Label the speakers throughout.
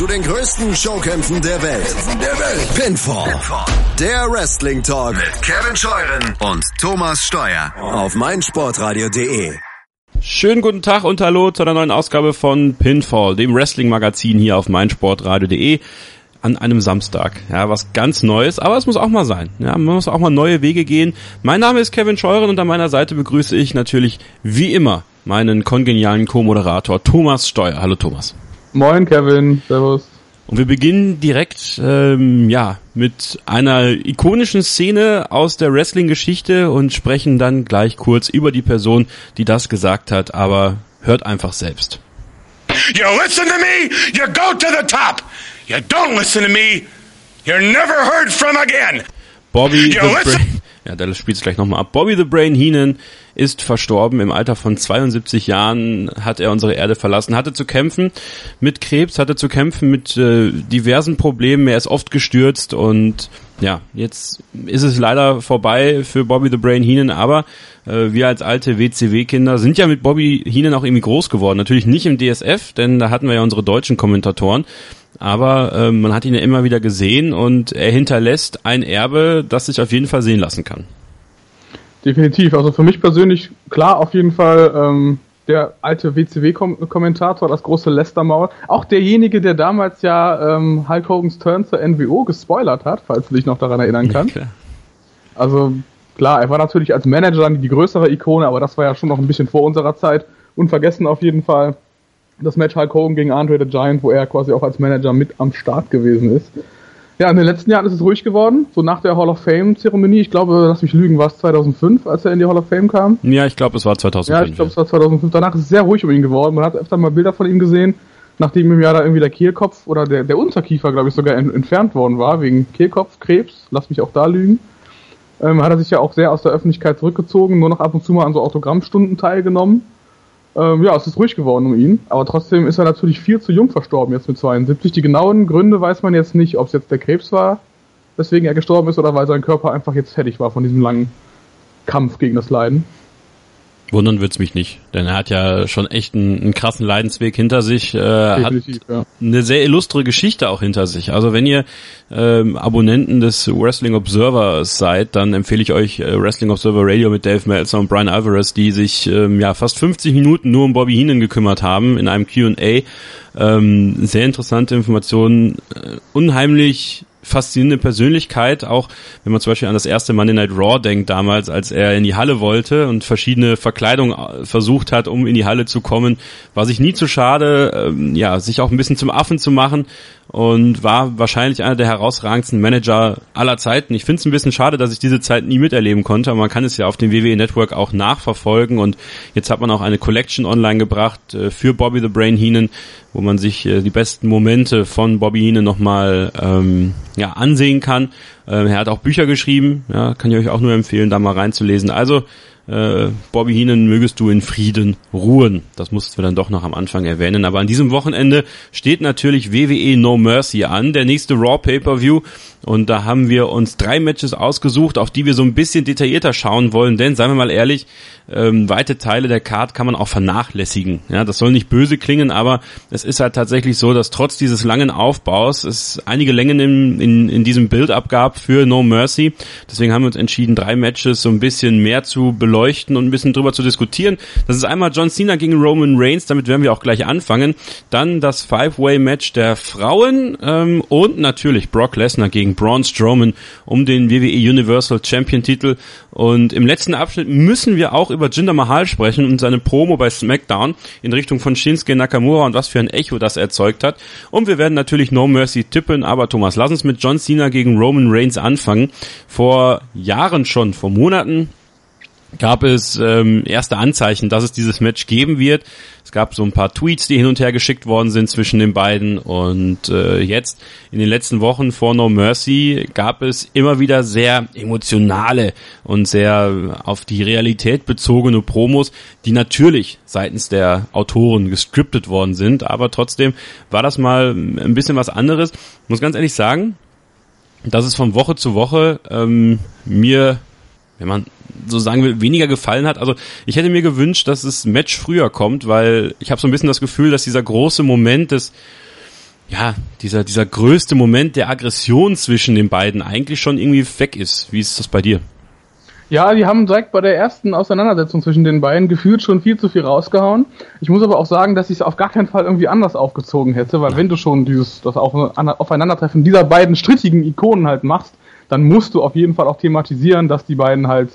Speaker 1: zu den größten Showkämpfen der Welt. Der Welt. Pinfall. Pinfall. Der Wrestling Talk mit Kevin Scheuren und Thomas Steuer auf meinsportradio.de.
Speaker 2: Schönen guten Tag und hallo zu einer neuen Ausgabe von Pinfall, dem Wrestling-Magazin hier auf meinsportradio.de an einem Samstag. Ja, was ganz Neues, aber es muss auch mal sein. Ja, man muss auch mal neue Wege gehen. Mein Name ist Kevin Scheuren und an meiner Seite begrüße ich natürlich wie immer meinen kongenialen Co-Moderator Thomas Steuer. Hallo Thomas.
Speaker 3: Moin Kevin, servus.
Speaker 2: Und wir beginnen direkt ähm, ja mit einer ikonischen Szene aus der Wrestling-Geschichte und sprechen dann gleich kurz über die Person, die das gesagt hat. Aber hört einfach selbst.
Speaker 4: You listen to me, you go to the top. You don't listen to me, you're never heard from again.
Speaker 2: Bobby you the Brain. Ja, der spielt es gleich nochmal ab. Bobby the Brain Heenan ist verstorben. Im Alter von 72 Jahren hat er unsere Erde verlassen, hatte zu kämpfen mit Krebs, hatte zu kämpfen mit äh, diversen Problemen. Er ist oft gestürzt und ja, jetzt ist es leider vorbei für Bobby the Brain Heenan, aber äh, wir als alte WCW-Kinder sind ja mit Bobby Heenan auch irgendwie groß geworden. Natürlich nicht im DSF, denn da hatten wir ja unsere deutschen Kommentatoren. Aber äh, man hat ihn ja immer wieder gesehen und er hinterlässt ein Erbe, das sich auf jeden Fall sehen lassen kann.
Speaker 3: Definitiv. Also für mich persönlich klar auf jeden Fall ähm, der alte WCW-Kommentator, das große Lester-Maul. Auch derjenige, der damals ja ähm, Hulk Hogan's Turn zur NWO gespoilert hat, falls du dich noch daran erinnern kannst. Ja, also klar, er war natürlich als Manager die größere Ikone, aber das war ja schon noch ein bisschen vor unserer Zeit. Unvergessen auf jeden Fall das Match Hulk Hogan gegen Andre the Giant, wo er quasi auch als Manager mit am Start gewesen ist. Ja, in den letzten Jahren ist es ruhig geworden, so nach der Hall of Fame-Zeremonie. Ich glaube, lass mich lügen, war es 2005, als er in die Hall of Fame kam?
Speaker 2: Ja, ich glaube, es war 2005.
Speaker 3: Ja, ich glaube, es war 2005. Danach ist es sehr ruhig um ihn geworden. Man hat öfter mal Bilder von ihm gesehen, nachdem ihm ja da irgendwie der Kehlkopf oder der, der Unterkiefer, glaube ich, sogar entfernt worden war, wegen Kehlkopfkrebs. Lass mich auch da lügen. Ähm, hat er sich ja auch sehr aus der Öffentlichkeit zurückgezogen, nur noch ab und zu mal an so Autogrammstunden teilgenommen. Ähm, ja, es ist ruhig geworden um ihn, aber trotzdem ist er natürlich viel zu jung verstorben, jetzt mit 72. Die genauen Gründe weiß man jetzt nicht, ob es jetzt der Krebs war, weswegen er gestorben ist, oder weil sein Körper einfach jetzt fertig war von diesem langen Kampf gegen das Leiden.
Speaker 2: Wundern wird's mich nicht, denn er hat ja schon echt einen, einen krassen Leidensweg hinter sich, äh, hat ja. eine sehr illustre Geschichte auch hinter sich. Also wenn ihr ähm, Abonnenten des Wrestling Observer seid, dann empfehle ich euch äh, Wrestling Observer Radio mit Dave Meltzer und Brian Alvarez, die sich ähm, ja fast 50 Minuten nur um Bobby Heenan gekümmert haben in einem Q&A. Ähm, sehr interessante Informationen, äh, unheimlich faszinierende Persönlichkeit, auch wenn man zum Beispiel an das erste Monday Night Raw denkt damals, als er in die Halle wollte und verschiedene Verkleidungen äh, versucht hat, um in die Halle zu kommen, war sich nie zu schade, ähm, ja, sich auch ein bisschen zum Affen zu machen und war wahrscheinlich einer der herausragendsten Manager aller Zeiten. Ich finde es ein bisschen schade, dass ich diese Zeit nie miterleben konnte, aber man kann es ja auf dem WWE Network auch nachverfolgen und jetzt hat man auch eine Collection online gebracht äh, für Bobby the Brain Heenan, wo man sich äh, die besten Momente von Bobby Heenan nochmal ähm, ja, ansehen kann. Ähm, er hat auch Bücher geschrieben, ja, kann ich euch auch nur empfehlen, da mal reinzulesen. Also äh, Bobby Heenan mögest du in Frieden ruhen. Das mussten wir dann doch noch am Anfang erwähnen. Aber an diesem Wochenende steht natürlich WWE No Mercy an, der nächste Raw Pay-Per-View. Und da haben wir uns drei Matches ausgesucht, auf die wir so ein bisschen detaillierter schauen wollen. Denn, seien wir mal ehrlich, ähm, weite Teile der Card kann man auch vernachlässigen. Ja, das soll nicht böse klingen, aber es ist halt tatsächlich so, dass trotz dieses langen Aufbaus es einige Längen in, in, in diesem Build-up gab für No Mercy. Deswegen haben wir uns entschieden, drei Matches so ein bisschen mehr zu beleuchten und ein bisschen drüber zu diskutieren. Das ist einmal John Cena gegen Roman Reigns, damit werden wir auch gleich anfangen. Dann das Five-Way-Match der Frauen ähm, und natürlich Brock Lesnar gegen Braun Strowman um den WWE Universal Champion Titel. Und im letzten Abschnitt müssen wir auch über Jinder Mahal sprechen und seine Promo bei SmackDown in Richtung von Shinsuke Nakamura und was für ein Echo das erzeugt hat. Und wir werden natürlich No Mercy tippen, aber Thomas, lass uns mit John Cena gegen Roman Reigns anfangen. Vor Jahren schon, vor Monaten gab es ähm, erste Anzeichen, dass es dieses Match geben wird. Es gab so ein paar Tweets, die hin und her geschickt worden sind zwischen den beiden und äh, jetzt in den letzten Wochen vor No Mercy gab es immer wieder sehr emotionale und sehr auf die Realität bezogene Promos, die natürlich seitens der Autoren gescriptet worden sind, aber trotzdem war das mal ein bisschen was anderes. Ich muss ganz ehrlich sagen, dass es von Woche zu Woche ähm, mir wenn man so sagen will, weniger gefallen hat. Also ich hätte mir gewünscht, dass das Match früher kommt, weil ich habe so ein bisschen das Gefühl, dass dieser große Moment des ja, dieser, dieser größte Moment der Aggression zwischen den beiden eigentlich schon irgendwie weg ist. Wie ist das bei dir?
Speaker 3: Ja, die haben direkt bei der ersten Auseinandersetzung zwischen den beiden gefühlt schon viel zu viel rausgehauen. Ich muss aber auch sagen, dass ich es auf gar keinen Fall irgendwie anders aufgezogen hätte, weil wenn du schon dieses, das Aufeinandertreffen dieser beiden strittigen Ikonen halt machst, dann musst du auf jeden Fall auch thematisieren, dass die beiden halt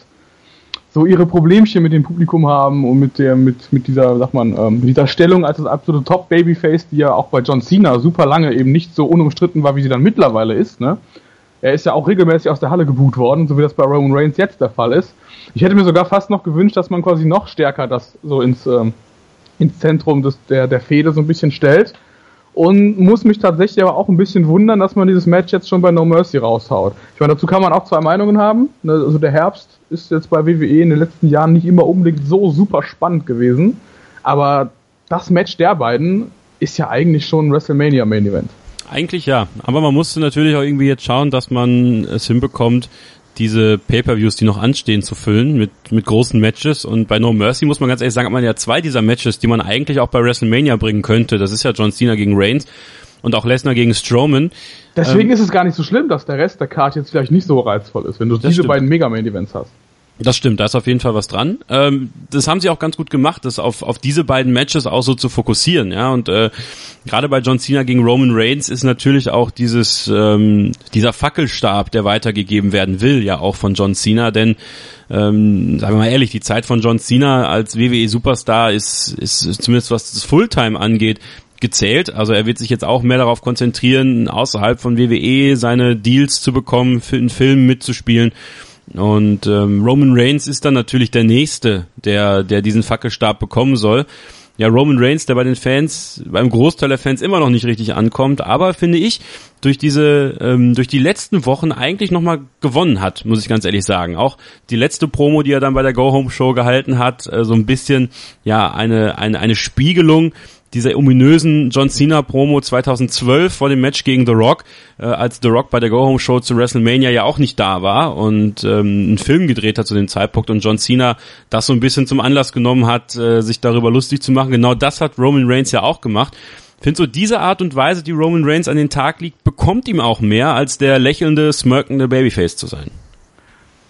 Speaker 3: so ihre Problemchen mit dem Publikum haben und mit der, mit, mit dieser, sag man, ähm, dieser Stellung als das absolute Top-Babyface, die ja auch bei John Cena super lange eben nicht so unumstritten war, wie sie dann mittlerweile ist, ne? Er ist ja auch regelmäßig aus der Halle geboot worden, so wie das bei Roman Reigns jetzt der Fall ist. Ich hätte mir sogar fast noch gewünscht, dass man quasi noch stärker das so ins, ähm, ins Zentrum des, der, der Fehde so ein bisschen stellt. Und muss mich tatsächlich aber auch ein bisschen wundern, dass man dieses Match jetzt schon bei No Mercy raushaut. Ich meine, dazu kann man auch zwei Meinungen haben. Ne, also der Herbst ist jetzt bei WWE in den letzten Jahren nicht immer unbedingt so super spannend gewesen. Aber das Match der beiden ist ja eigentlich schon ein WrestleMania Main Event.
Speaker 2: Eigentlich ja, aber man musste natürlich auch irgendwie jetzt schauen, dass man es hinbekommt, diese Pay-per-Views, die noch anstehen, zu füllen mit mit großen Matches. Und bei No Mercy muss man ganz ehrlich sagen, hat man ja zwei dieser Matches, die man eigentlich auch bei WrestleMania bringen könnte. Das ist ja John Cena gegen Reigns und auch Lesnar gegen Strowman.
Speaker 3: Deswegen ähm, ist es gar nicht so schlimm, dass der Rest der Card jetzt vielleicht nicht so reizvoll ist, wenn du diese stimmt. beiden Mega-Main-Events hast.
Speaker 2: Das stimmt, da ist auf jeden Fall was dran. Ähm, das haben sie auch ganz gut gemacht, das auf, auf diese beiden Matches auch so zu fokussieren, ja. Und äh, gerade bei John Cena gegen Roman Reigns ist natürlich auch dieses ähm, dieser Fackelstab, der weitergegeben werden will, ja auch von John Cena, denn ähm, sagen wir mal ehrlich, die Zeit von John Cena als WWE Superstar ist, ist zumindest was das Fulltime angeht, gezählt. Also er wird sich jetzt auch mehr darauf konzentrieren, außerhalb von WWE seine Deals zu bekommen, für einen Film mitzuspielen. Und ähm, Roman Reigns ist dann natürlich der Nächste, der, der diesen Fackelstab bekommen soll. Ja, Roman Reigns, der bei den Fans, beim Großteil der Fans immer noch nicht richtig ankommt, aber finde ich, durch diese, ähm, durch die letzten Wochen eigentlich nochmal gewonnen hat, muss ich ganz ehrlich sagen. Auch die letzte Promo, die er dann bei der Go-Home-Show gehalten hat, äh, so ein bisschen, ja, eine, eine, eine Spiegelung dieser ominösen John Cena Promo 2012 vor dem Match gegen The Rock, äh, als The Rock bei der Go Home Show zu WrestleMania ja auch nicht da war und ähm, einen Film gedreht hat zu dem Zeitpunkt und John Cena das so ein bisschen zum Anlass genommen hat, äh, sich darüber lustig zu machen. Genau das hat Roman Reigns ja auch gemacht. Finde so diese Art und Weise, die Roman Reigns an den Tag liegt, bekommt ihm auch mehr als der lächelnde, smirkende Babyface zu sein.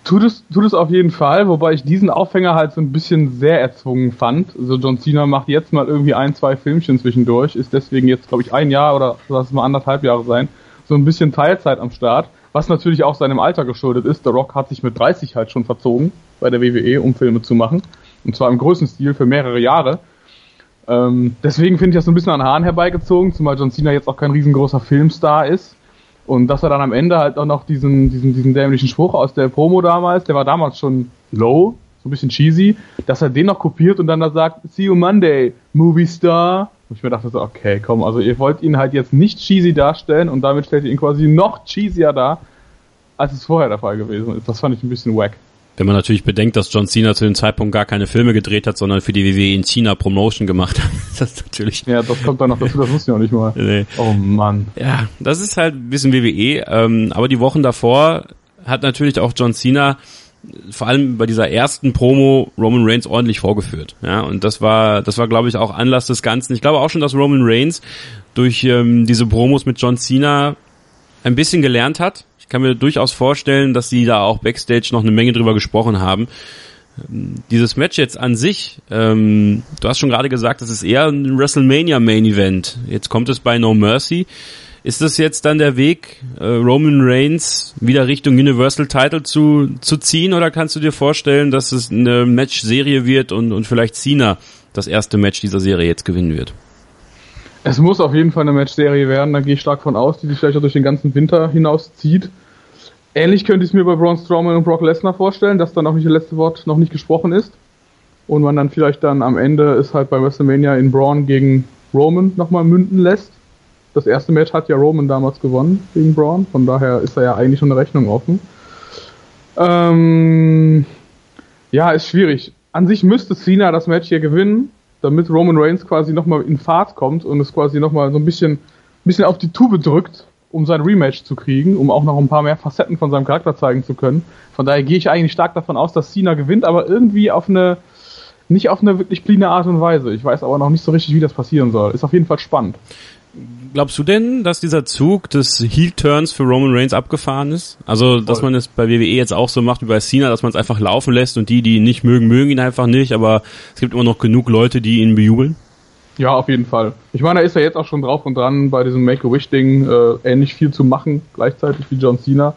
Speaker 3: Tut es, tut es auf jeden Fall, wobei ich diesen Aufhänger halt so ein bisschen sehr erzwungen fand. Also John Cena macht jetzt mal irgendwie ein, zwei Filmchen zwischendurch, ist deswegen jetzt, glaube ich, ein Jahr oder lass es mal anderthalb Jahre sein, so ein bisschen Teilzeit am Start, was natürlich auch seinem Alter geschuldet ist. The Rock hat sich mit 30 halt schon verzogen bei der WWE, um Filme zu machen. Und zwar im größten Stil für mehrere Jahre. Ähm, deswegen finde ich das so ein bisschen an Haaren herbeigezogen, zumal John Cena jetzt auch kein riesengroßer Filmstar ist. Und dass er dann am Ende halt auch noch diesen, diesen, diesen dämlichen Spruch aus der Promo damals, der war damals schon low, so ein bisschen cheesy, dass er den noch kopiert und dann da sagt, see you Monday, Movie Star. Und ich mir dachte so, okay, komm, also ihr wollt ihn halt jetzt nicht cheesy darstellen und damit stellt ihr ihn quasi noch cheesier dar, als es vorher der Fall gewesen ist. Das fand ich ein bisschen wack.
Speaker 2: Wenn man natürlich bedenkt, dass John Cena zu dem Zeitpunkt gar keine Filme gedreht hat, sondern für die WWE in China Promotion gemacht hat, das ist natürlich.
Speaker 3: Ja, das kommt dann noch dazu, das wusste ich auch nicht mal. Nee.
Speaker 2: Oh Mann. Ja, das ist halt ein bisschen WWE, ähm, aber die Wochen davor hat natürlich auch John Cena vor allem bei dieser ersten Promo Roman Reigns ordentlich vorgeführt. Ja, und das war, das war, glaube ich, auch Anlass des Ganzen. Ich glaube auch schon, dass Roman Reigns durch ähm, diese Promos mit John Cena ein bisschen gelernt hat ich kann mir durchaus vorstellen, dass sie da auch backstage noch eine Menge drüber gesprochen haben. Dieses Match jetzt an sich, ähm, du hast schon gerade gesagt, das ist eher ein WrestleMania Main Event. Jetzt kommt es bei No Mercy. Ist das jetzt dann der Weg, äh, Roman Reigns wieder Richtung Universal Title zu, zu ziehen oder kannst du dir vorstellen, dass es eine Match-Serie wird und, und vielleicht Cena das erste Match dieser Serie jetzt gewinnen wird?
Speaker 3: Es muss auf jeden Fall eine Matchserie werden, da gehe ich stark von aus, die sich vielleicht auch durch den ganzen Winter hinaus zieht. Ähnlich könnte ich es mir bei Braun Strowman und Brock Lesnar vorstellen, dass dann auch nicht das letzte Wort noch nicht gesprochen ist. Und man dann vielleicht dann am Ende es halt bei WrestleMania in Braun gegen Roman nochmal münden lässt. Das erste Match hat ja Roman damals gewonnen gegen Braun, von daher ist da ja eigentlich schon eine Rechnung offen. Ähm, ja, ist schwierig. An sich müsste Cena das Match hier gewinnen, damit Roman Reigns quasi nochmal in Fahrt kommt und es quasi nochmal so ein bisschen, bisschen auf die Tube drückt, um sein Rematch zu kriegen, um auch noch ein paar mehr Facetten von seinem Charakter zeigen zu können. Von daher gehe ich eigentlich stark davon aus, dass Cena gewinnt, aber irgendwie auf eine, nicht auf eine wirklich cleane Art und Weise. Ich weiß aber noch nicht so richtig, wie das passieren soll. Ist auf jeden Fall spannend.
Speaker 2: Glaubst du denn, dass dieser Zug des Heel-Turns für Roman Reigns abgefahren ist? Also, dass man es bei WWE jetzt auch so macht wie bei Cena, dass man es einfach laufen lässt und die, die ihn nicht mögen, mögen ihn einfach nicht, aber es gibt immer noch genug Leute, die ihn bejubeln?
Speaker 3: Ja, auf jeden Fall. Ich meine, er ist ja jetzt auch schon drauf und dran, bei diesem Make-A-Wish-Ding äh, ähnlich viel zu machen, gleichzeitig wie John Cena.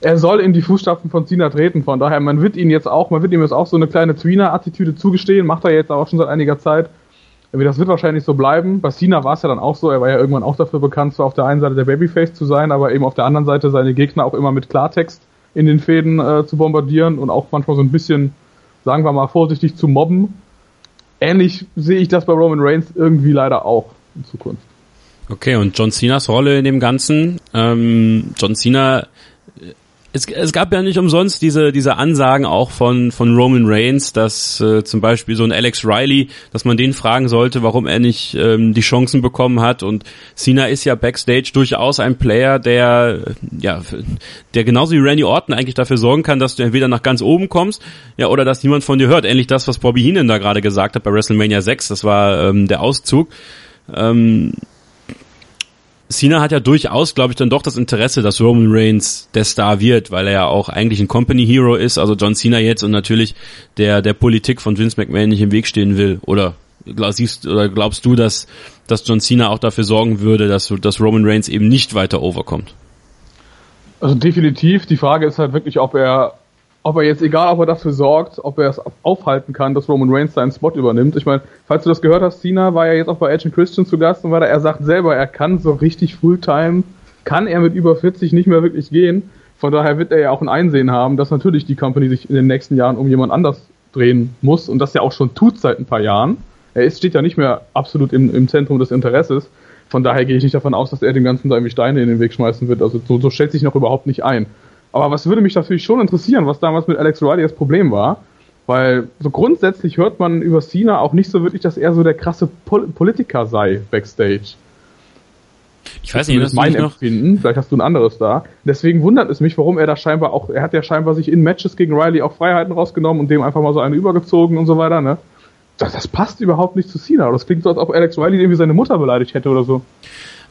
Speaker 3: Er soll in die Fußstapfen von Cena treten, von daher, man wird ihn jetzt auch, man wird ihm jetzt auch so eine kleine Tweener-Attitüde zugestehen, macht er jetzt auch schon seit einiger Zeit. Das wird wahrscheinlich so bleiben. Bei Cena war es ja dann auch so, er war ja irgendwann auch dafür bekannt, zwar auf der einen Seite der Babyface zu sein, aber eben auf der anderen Seite seine Gegner auch immer mit Klartext in den Fäden äh, zu bombardieren und auch manchmal so ein bisschen, sagen wir mal vorsichtig, zu mobben ähnlich sehe ich das bei Roman Reigns irgendwie leider auch in Zukunft.
Speaker 2: Okay, und John Cenas Rolle in dem Ganzen. Ähm, John Cena es, es gab ja nicht umsonst diese, diese Ansagen auch von, von Roman Reigns, dass äh, zum Beispiel so ein Alex Riley, dass man den fragen sollte, warum er nicht ähm, die Chancen bekommen hat. Und Cena ist ja backstage durchaus ein Player, der ja, der genauso wie Randy Orton eigentlich dafür sorgen kann, dass du entweder nach ganz oben kommst, ja, oder dass niemand von dir hört. Ähnlich das, was Bobby Heenan da gerade gesagt hat bei WrestleMania 6, das war ähm, der Auszug. Ähm, Cena hat ja durchaus, glaube ich, dann doch das Interesse, dass Roman Reigns der Star wird, weil er ja auch eigentlich ein Company Hero ist, also John Cena jetzt und natürlich der der Politik von Vince McMahon nicht im Weg stehen will. Oder siehst oder glaubst du, dass dass John Cena auch dafür sorgen würde, dass dass Roman Reigns eben nicht weiter overkommt?
Speaker 3: Also definitiv. Die Frage ist halt wirklich, ob er ob er jetzt, egal ob er dafür sorgt, ob er es aufhalten kann, dass Roman Reigns seinen Spot übernimmt. Ich meine, falls du das gehört hast, Cena war ja jetzt auch bei Edge Christian zu Gast und war da, er sagt selber, er kann so richtig Fulltime, kann er mit über 40 nicht mehr wirklich gehen. Von daher wird er ja auch ein Einsehen haben, dass natürlich die Company sich in den nächsten Jahren um jemand anders drehen muss und das ja auch schon tut seit ein paar Jahren. Er ist, steht ja nicht mehr absolut im, im Zentrum des Interesses. Von daher gehe ich nicht davon aus, dass er dem Ganzen da irgendwie Steine in den Weg schmeißen wird. Also so, so stellt sich noch überhaupt nicht ein. Aber was würde mich natürlich schon interessieren, was damals mit Alex Riley das Problem war, weil so grundsätzlich hört man über Cena auch nicht so wirklich, dass er so der krasse Pol Politiker sei backstage.
Speaker 2: Ich weiß nicht,
Speaker 3: das ist mein Empfinden. Vielleicht hast du ein anderes da. Deswegen wundert es mich, warum er da scheinbar auch, er hat ja scheinbar sich in Matches gegen Riley auch Freiheiten rausgenommen und dem einfach mal so eine übergezogen und so weiter, ne? Das, das passt überhaupt nicht zu Cena. Das klingt so, als ob Alex Riley irgendwie seine Mutter beleidigt hätte oder so.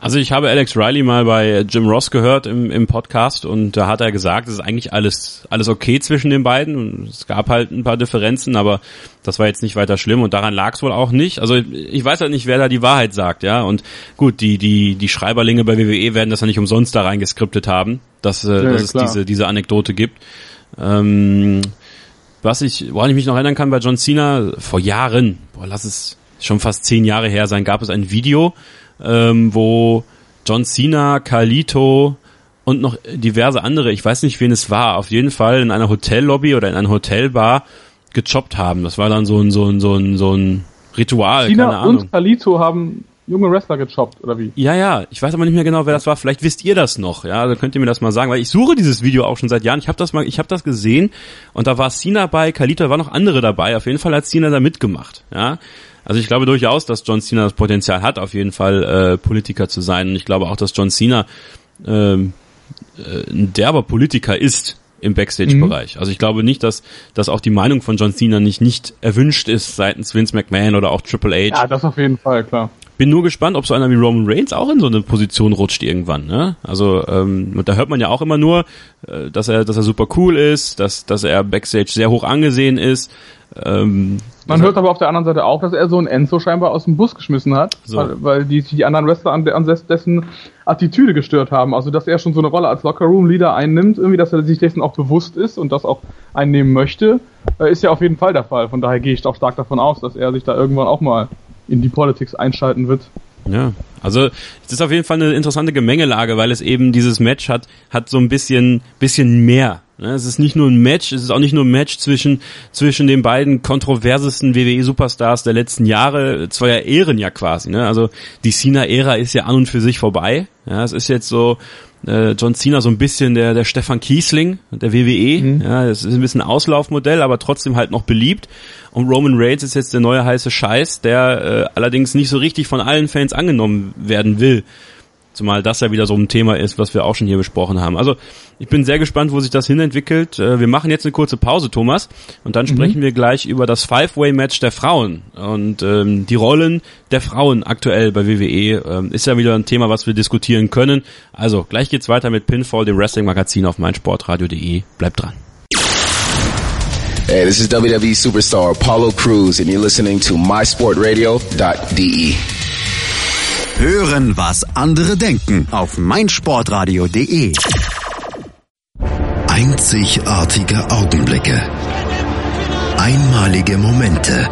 Speaker 2: Also ich habe Alex Riley mal bei Jim Ross gehört im, im Podcast und da hat er gesagt, es ist eigentlich alles, alles okay zwischen den beiden und es gab halt ein paar Differenzen, aber das war jetzt nicht weiter schlimm und daran lag es wohl auch nicht. Also ich weiß halt nicht, wer da die Wahrheit sagt, ja. Und gut, die, die, die Schreiberlinge bei WWE werden das ja nicht umsonst da reingeskriptet haben, dass, äh, ja, dass es diese, diese Anekdote gibt. Ähm, was ich, woran ich mich noch erinnern kann bei John Cena, vor Jahren, boah, lass es schon fast zehn Jahre her sein, gab es ein Video, ähm, wo John Cena, Carlito und noch diverse andere, ich weiß nicht, wen es war, auf jeden Fall in einer Hotellobby oder in einer Hotelbar gechoppt haben. Das war dann so ein, so ein, so ein, so ein Ritual,
Speaker 3: Cena und Carlito haben junge Wrestler gechoppt, oder wie?
Speaker 2: Ja, ja, ich weiß aber nicht mehr genau, wer das war. Vielleicht wisst ihr das noch, ja, also könnt ihr mir das mal sagen, weil ich suche dieses Video auch schon seit Jahren. Ich habe das mal, ich habe das gesehen und da war Cena bei, Carlito, war noch andere dabei. Auf jeden Fall hat Cena da mitgemacht, ja. Also ich glaube durchaus, dass John Cena das Potenzial hat, auf jeden Fall äh, Politiker zu sein. Und ich glaube auch, dass John Cena ähm, äh, ein derber Politiker ist im Backstage-Bereich. Mhm. Also ich glaube nicht, dass, dass auch die Meinung von John Cena nicht, nicht erwünscht ist seitens Vince McMahon oder auch Triple H.
Speaker 3: Ja, das auf jeden Fall, klar.
Speaker 2: Bin nur gespannt, ob so einer wie Roman Reigns auch in so eine Position rutscht irgendwann. Ne? Also ähm, da hört man ja auch immer nur, äh, dass er, dass er super cool ist, dass, dass er Backstage sehr hoch angesehen ist. Ähm,
Speaker 3: man hört aber auf der anderen Seite auch, dass er so einen Enzo scheinbar aus dem Bus geschmissen hat, so. weil, weil die, die anderen Wrestler an, an dessen Attitüde gestört haben. Also, dass er schon so eine Rolle als Locker-Room-Leader einnimmt, irgendwie, dass er sich dessen auch bewusst ist und das auch einnehmen möchte, äh, ist ja auf jeden Fall der Fall. Von daher gehe ich auch stark davon aus, dass er sich da irgendwann auch mal in die Politics einschalten wird.
Speaker 2: Ja, also es ist auf jeden Fall eine interessante Gemengelage, weil es eben dieses Match hat, hat so ein bisschen, bisschen mehr. Ne? Es ist nicht nur ein Match, es ist auch nicht nur ein Match zwischen, zwischen den beiden kontroversesten WWE-Superstars der letzten Jahre, zweier Ehren ja quasi. Ne? Also die Cena-Ära ist ja an und für sich vorbei. Ja, es ist jetzt so, äh, John Cena so ein bisschen der, der Stefan Kiesling der WWE. Mhm. Ja, das ist ein bisschen ein Auslaufmodell, aber trotzdem halt noch beliebt. Und Roman Reigns ist jetzt der neue heiße Scheiß, der äh, allerdings nicht so richtig von allen Fans angenommen werden will. Zumal das ja wieder so ein Thema ist, was wir auch schon hier besprochen haben. Also ich bin sehr gespannt, wo sich das hinentwickelt. Äh, wir machen jetzt eine kurze Pause, Thomas, und dann mhm. sprechen wir gleich über das Five-Way-Match der Frauen und ähm, die Rollen der Frauen aktuell bei WWE. Ähm, ist ja wieder ein Thema, was wir diskutieren können. Also gleich geht's weiter mit Pinfall, dem Wrestling-Magazin auf meinsportradio.de. Bleibt dran.
Speaker 5: Hey, this is WWE superstar Apollo Cruz and you're listening to mysportradio.de.
Speaker 1: Hören, was andere denken auf meinsportradio.de. Einzigartige Augenblicke. Einmalige Momente.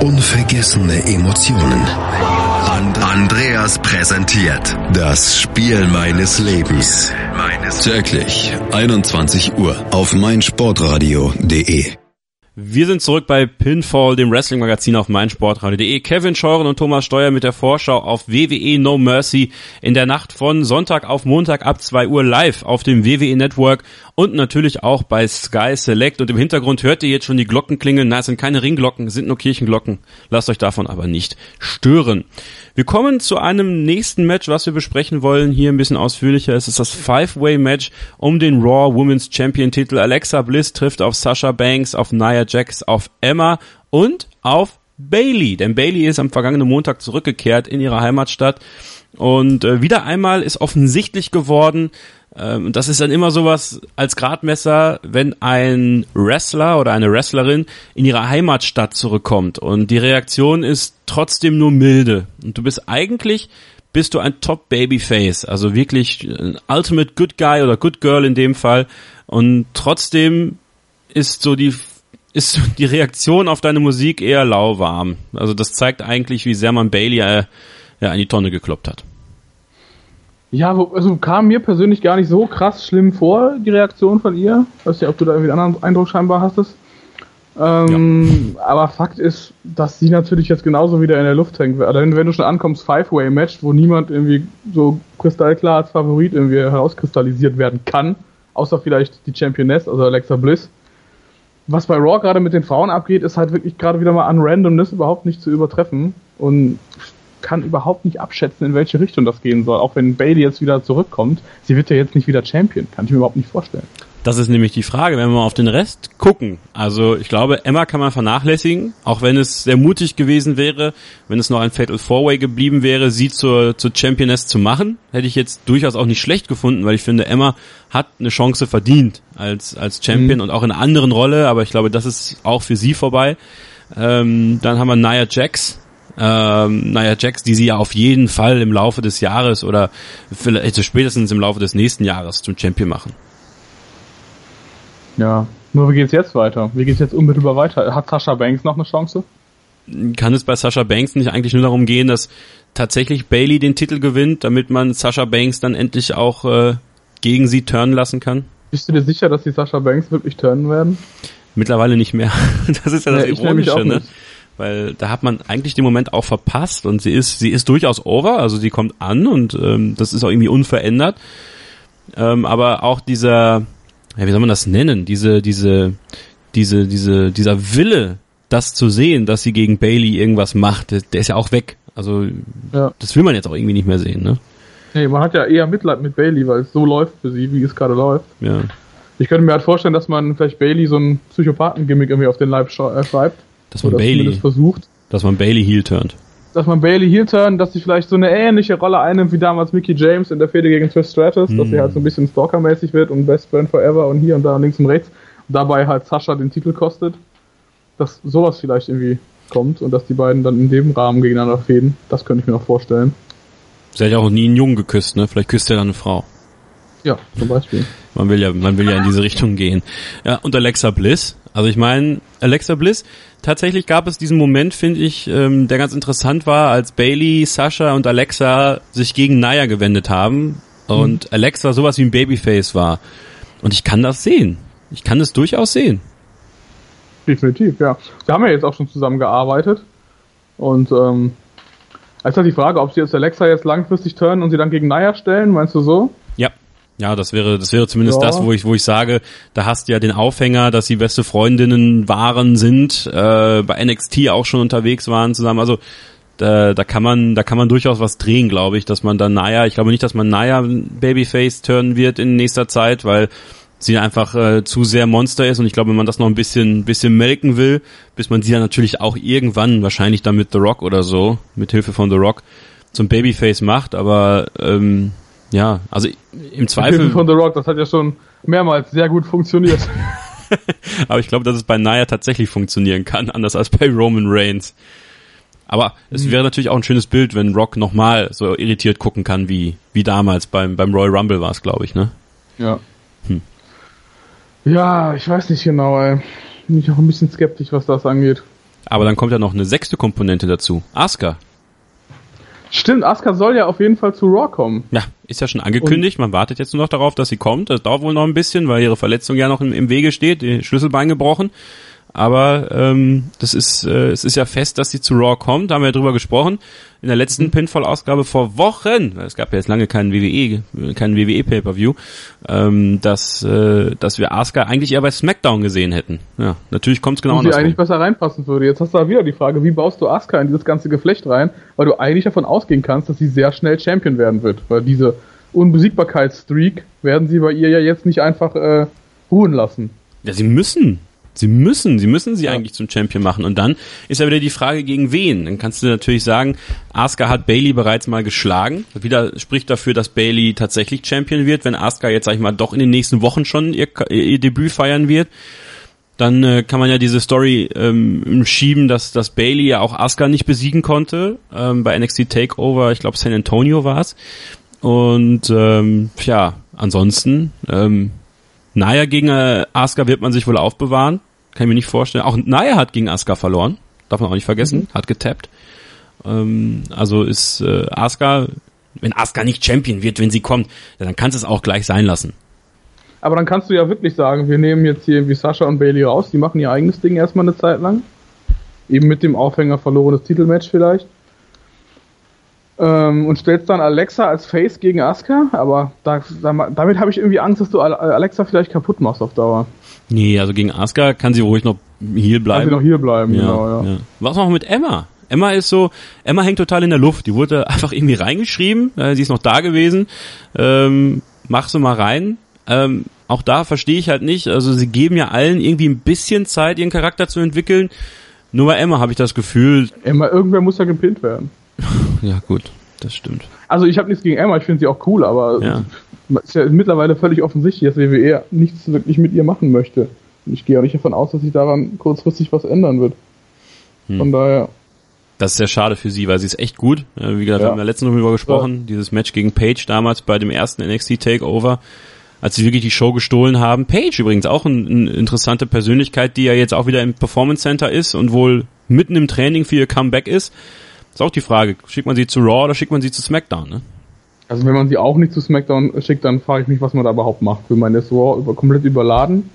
Speaker 1: Unvergessene Emotionen. And Andreas präsentiert das Spiel meines Lebens. Täglich 21 Uhr auf meinsportradio.de.
Speaker 2: Wir sind zurück bei Pinfall, dem Wrestling-Magazin auf meinsportradio.de. Kevin Scheuren und Thomas Steuer mit der Vorschau auf WWE No Mercy in der Nacht von Sonntag auf Montag ab 2 Uhr live auf dem WWE Network und natürlich auch bei Sky Select. Und im Hintergrund hört ihr jetzt schon die Glocken klingeln. Na, es sind keine Ringglocken, es sind nur Kirchenglocken. Lasst euch davon aber nicht stören. Wir kommen zu einem nächsten Match, was wir besprechen wollen, hier ein bisschen ausführlicher. Es ist das Five-Way-Match um den Raw Women's Champion-Titel. Alexa Bliss trifft auf Sasha Banks, auf Nia Jax, auf Emma und auf Bailey. Denn Bailey ist am vergangenen Montag zurückgekehrt in ihre Heimatstadt. Und äh, wieder einmal ist offensichtlich geworden, ähm, das ist dann immer sowas als Gradmesser, wenn ein Wrestler oder eine Wrestlerin in ihre Heimatstadt zurückkommt und die Reaktion ist trotzdem nur milde und du bist eigentlich bist du ein Top Babyface, also wirklich ein Ultimate Good Guy oder Good Girl in dem Fall und trotzdem ist so die ist die Reaktion auf deine Musik eher lauwarm. Also das zeigt eigentlich, wie sehr man Bailey äh, ja, in die Tonne gekloppt hat.
Speaker 3: Ja, also kam mir persönlich gar nicht so krass schlimm vor, die Reaktion von ihr. Ich weiß nicht, ob du da irgendwie einen anderen Eindruck scheinbar hast. Ähm, ja. Aber Fakt ist, dass sie natürlich jetzt genauso wieder in der Luft hängt. Also wenn du schon ankommst, Five-Way-Match, wo niemand irgendwie so kristallklar als Favorit irgendwie herauskristallisiert werden kann, außer vielleicht die Championess, also Alexa Bliss. Was bei Raw gerade mit den Frauen abgeht, ist halt wirklich gerade wieder mal an Randomness überhaupt nicht zu übertreffen. Und kann überhaupt nicht abschätzen, in welche Richtung das gehen soll. Auch wenn Bailey jetzt wieder zurückkommt, sie wird ja jetzt nicht wieder Champion. Kann ich mir überhaupt nicht vorstellen.
Speaker 2: Das ist nämlich die Frage, wenn wir mal auf den Rest gucken. Also ich glaube, Emma kann man vernachlässigen, auch wenn es sehr mutig gewesen wäre, wenn es noch ein Fatal Four-Way geblieben wäre, sie zur, zur Championess zu machen. Hätte ich jetzt durchaus auch nicht schlecht gefunden, weil ich finde, Emma hat eine Chance verdient als, als Champion mhm. und auch in einer anderen Rolle, aber ich glaube, das ist auch für sie vorbei. Ähm, dann haben wir Nia Jax, ähm, naja, Jacks, die sie ja auf jeden Fall im Laufe des Jahres oder vielleicht spätestens im Laufe des nächsten Jahres zum Champion machen.
Speaker 3: Ja, nur wie geht's jetzt weiter? Wie geht's jetzt unmittelbar weiter? Hat Sascha Banks noch eine Chance?
Speaker 2: Kann es bei Sascha Banks nicht eigentlich nur darum gehen, dass tatsächlich Bailey den Titel gewinnt, damit man Sascha Banks dann endlich auch äh, gegen sie turnen lassen kann?
Speaker 3: Bist du dir sicher, dass die Sascha Banks wirklich turnen werden?
Speaker 2: Mittlerweile nicht mehr. Das ist ja das ja, Ironische, ne? Nicht weil da hat man eigentlich den Moment auch verpasst und sie ist, sie ist durchaus over, also sie kommt an und ähm, das ist auch irgendwie unverändert. Ähm, aber auch dieser, ja, wie soll man das nennen? Diese, diese, diese, diese, dieser Wille, das zu sehen, dass sie gegen Bailey irgendwas macht, der, der ist ja auch weg. Also ja. das will man jetzt auch irgendwie nicht mehr sehen, ne?
Speaker 3: Nee, man hat ja eher Mitleid mit Bailey, weil es so läuft für sie, wie es gerade läuft. Ja. Ich könnte mir halt vorstellen, dass man vielleicht Bailey so ein Psychopathen-Gimmick irgendwie auf den Leib äh, schreibt.
Speaker 2: Dass man Bailey versucht. Dass man Bailey heel turnt.
Speaker 3: Dass man Bailey heel turnt, dass sie vielleicht so eine ähnliche Rolle einnimmt wie damals Mickey James in der Fehde gegen Trish Stratus, hm. dass sie halt so ein bisschen Stalker-mäßig wird und Best Friend Forever und hier und da links und rechts. Und dabei halt Sascha den Titel kostet. Dass sowas vielleicht irgendwie kommt und dass die beiden dann in dem Rahmen gegeneinander fäden. Das könnte ich mir noch vorstellen.
Speaker 2: Sie hat ja auch nie einen Jungen geküsst, ne? Vielleicht küsst er dann eine Frau.
Speaker 3: Ja, zum Beispiel.
Speaker 2: Man will ja, man will ja in diese Richtung gehen. Ja, und Alexa Bliss. Also ich meine, Alexa Bliss tatsächlich gab es diesen Moment, finde ich, ähm, der ganz interessant war, als Bailey, Sascha und Alexa sich gegen Naya gewendet haben und mhm. Alexa sowas wie ein Babyface war. Und ich kann das sehen. Ich kann das durchaus sehen.
Speaker 3: Definitiv, ja. Wir haben ja jetzt auch schon zusammengearbeitet. Und ähm, ist halt die Frage, ob sie jetzt Alexa jetzt langfristig turnen und sie dann gegen Naya stellen, meinst du so?
Speaker 2: Ja, das wäre, das wäre zumindest ja. das, wo ich, wo ich sage, da hast du ja den Aufhänger, dass sie beste Freundinnen waren, sind, äh, bei NXT auch schon unterwegs waren zusammen. Also da, da kann man, da kann man durchaus was drehen, glaube ich, dass man dann Naya, ich glaube nicht, dass man Naya Babyface turnen wird in nächster Zeit, weil sie einfach äh, zu sehr Monster ist und ich glaube, wenn man das noch ein bisschen, bisschen melken will, bis man sie dann natürlich auch irgendwann, wahrscheinlich dann mit The Rock oder so, mit Hilfe von The Rock, zum Babyface macht, aber ähm, ja, also im Zweifel.
Speaker 3: Von The Rock, das hat ja schon mehrmals sehr gut funktioniert.
Speaker 2: aber ich glaube, dass es bei Naya tatsächlich funktionieren kann, anders als bei Roman Reigns. Aber es mhm. wäre natürlich auch ein schönes Bild, wenn Rock nochmal so irritiert gucken kann, wie, wie damals beim, beim Royal Rumble war es, glaube ich, ne?
Speaker 3: Ja. Hm. Ja, ich weiß nicht genau, ey. Bin ich auch ein bisschen skeptisch, was das angeht.
Speaker 2: Aber dann kommt ja noch eine sechste Komponente dazu. Asuka.
Speaker 3: Stimmt, Asuka soll ja auf jeden Fall zu Raw kommen.
Speaker 2: Ja, ist ja schon angekündigt. Und Man wartet jetzt nur noch darauf, dass sie kommt. Das dauert wohl noch ein bisschen, weil ihre Verletzung ja noch im, im Wege steht. Die Schlüsselbein gebrochen. Aber ähm, das ist, äh, es ist ja fest, dass sie zu Raw kommt. Da haben wir ja drüber gesprochen. In der letzten mhm. Pinfall-Ausgabe vor Wochen, es gab ja jetzt lange keinen WWE, keinen WWE Pay-Per-View, ähm, dass, äh, dass wir Asuka eigentlich eher bei SmackDown gesehen hätten. Ja, natürlich kommt es genau
Speaker 3: anders. Die eigentlich besser reinpassen würde. Jetzt hast du da wieder die Frage, wie baust du Asuka in dieses ganze Geflecht rein? Weil du eigentlich davon ausgehen kannst, dass sie sehr schnell Champion werden wird. Weil diese Unbesiegbarkeitsstreak werden sie bei ihr ja jetzt nicht einfach äh, ruhen lassen.
Speaker 2: Ja, sie müssen. Sie müssen, sie müssen sie ja. eigentlich zum Champion machen. Und dann ist ja wieder die Frage, gegen wen? Dann kannst du natürlich sagen, Asuka hat Bailey bereits mal geschlagen. Wieder spricht dafür, dass Bailey tatsächlich Champion wird, wenn Asuka jetzt, sag ich mal, doch in den nächsten Wochen schon ihr, ihr Debüt feiern wird. Dann äh, kann man ja diese Story ähm, schieben, dass, dass Bailey ja auch Asuka nicht besiegen konnte ähm, bei NXT Takeover, ich glaube San Antonio war es. Und ähm, ja, ansonsten ähm, Naya gegen äh, Asuka wird man sich wohl aufbewahren. Kann ich mir nicht vorstellen. Auch Naya hat gegen Asuka verloren. Darf man auch nicht vergessen. Mhm. Hat getappt. Ähm, also ist äh, Asuka, wenn Asuka nicht Champion wird, wenn sie kommt, dann kannst du es auch gleich sein lassen.
Speaker 3: Aber dann kannst du ja wirklich sagen, wir nehmen jetzt hier wie Sascha und Bailey raus, die machen ihr eigenes Ding erstmal eine Zeit lang. Eben mit dem Aufhänger verlorenes Titelmatch vielleicht. Ähm, und stellst dann Alexa als Face gegen Asuka, aber da, damit habe ich irgendwie Angst, dass du Alexa vielleicht kaputt machst auf Dauer.
Speaker 2: Nee, also gegen Asuka kann sie ruhig noch hier bleiben. Kann
Speaker 3: sie noch hier bleiben, ja, genau, ja. ja.
Speaker 2: Was noch mit Emma? Emma ist so, Emma hängt total in der Luft. Die wurde einfach irgendwie reingeschrieben. Äh, sie ist noch da gewesen. Ähm, mach sie mal rein. Ähm, auch da verstehe ich halt nicht. Also sie geben ja allen irgendwie ein bisschen Zeit, ihren Charakter zu entwickeln. Nur bei Emma habe ich das Gefühl.
Speaker 3: Emma, irgendwer muss ja gepinnt werden.
Speaker 2: Ja, gut, das stimmt.
Speaker 3: Also ich habe nichts gegen Emma, ich finde sie auch cool, aber ja. Es ist ja mittlerweile völlig offensichtlich, dass WWE nichts wirklich mit ihr machen möchte. Und ich gehe auch nicht davon aus, dass sich daran kurzfristig was ändern wird. Hm. Von daher.
Speaker 2: Das ist sehr schade für sie, weil sie ist echt gut. Wie gesagt, ja. wir haben ja letztens darüber gesprochen, ja. dieses Match gegen Paige damals bei dem ersten NXT Takeover, als sie wirklich die Show gestohlen haben. Paige übrigens auch eine ein interessante Persönlichkeit, die ja jetzt auch wieder im Performance Center ist und wohl mitten im Training für ihr Comeback ist. Ist auch die Frage, schickt man sie zu Raw oder schickt man sie zu SmackDown, ne?
Speaker 3: Also wenn man sie auch nicht zu SmackDown schickt, dann frage ich mich, was man da überhaupt macht. Will man das Raw über, komplett überladen?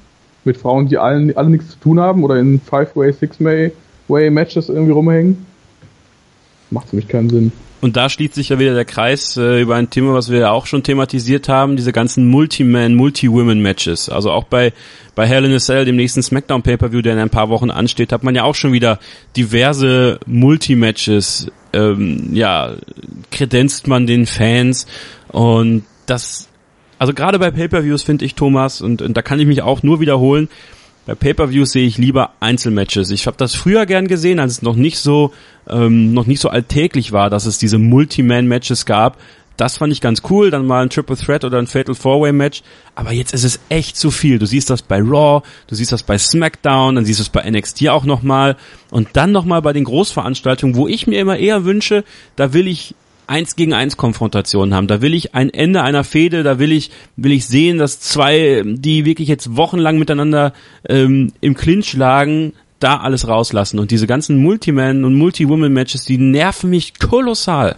Speaker 3: Mit Frauen, die allen, alle nichts zu tun haben oder in Five-Way, Six-Way Matches irgendwie rumhängen? Macht für mich keinen Sinn.
Speaker 2: Und da schließt sich ja wieder der Kreis äh, über ein Thema, was wir ja auch schon thematisiert haben, diese ganzen Multi-Man, Multi-Women-Matches. Also auch bei, bei Hell in a Cell, dem nächsten SmackDown Pay-Per-View, der in ein paar Wochen ansteht, hat man ja auch schon wieder diverse Multi-Matches, ähm, ja, kredenzt man den Fans und das, also gerade bei Pay-Per-Views finde ich, Thomas, und, und da kann ich mich auch nur wiederholen, bei Pay-per-Views sehe ich lieber Einzelmatches. Ich habe das früher gern gesehen, als es noch nicht so ähm, noch nicht so alltäglich war, dass es diese Multi-Man-Matches gab. Das fand ich ganz cool, dann mal ein Triple Threat oder ein Fatal Four-Way Match. Aber jetzt ist es echt zu viel. Du siehst das bei Raw, du siehst das bei SmackDown, dann siehst du es bei NXT auch nochmal und dann nochmal bei den Großveranstaltungen, wo ich mir immer eher wünsche, da will ich eins gegen eins Konfrontationen haben. Da will ich ein Ende einer Fehde, da will ich, will ich sehen, dass zwei, die wirklich jetzt wochenlang miteinander ähm, im Clinch lagen, da alles rauslassen. Und diese ganzen Multiman- und Multi-Woman-Matches, die nerven mich kolossal.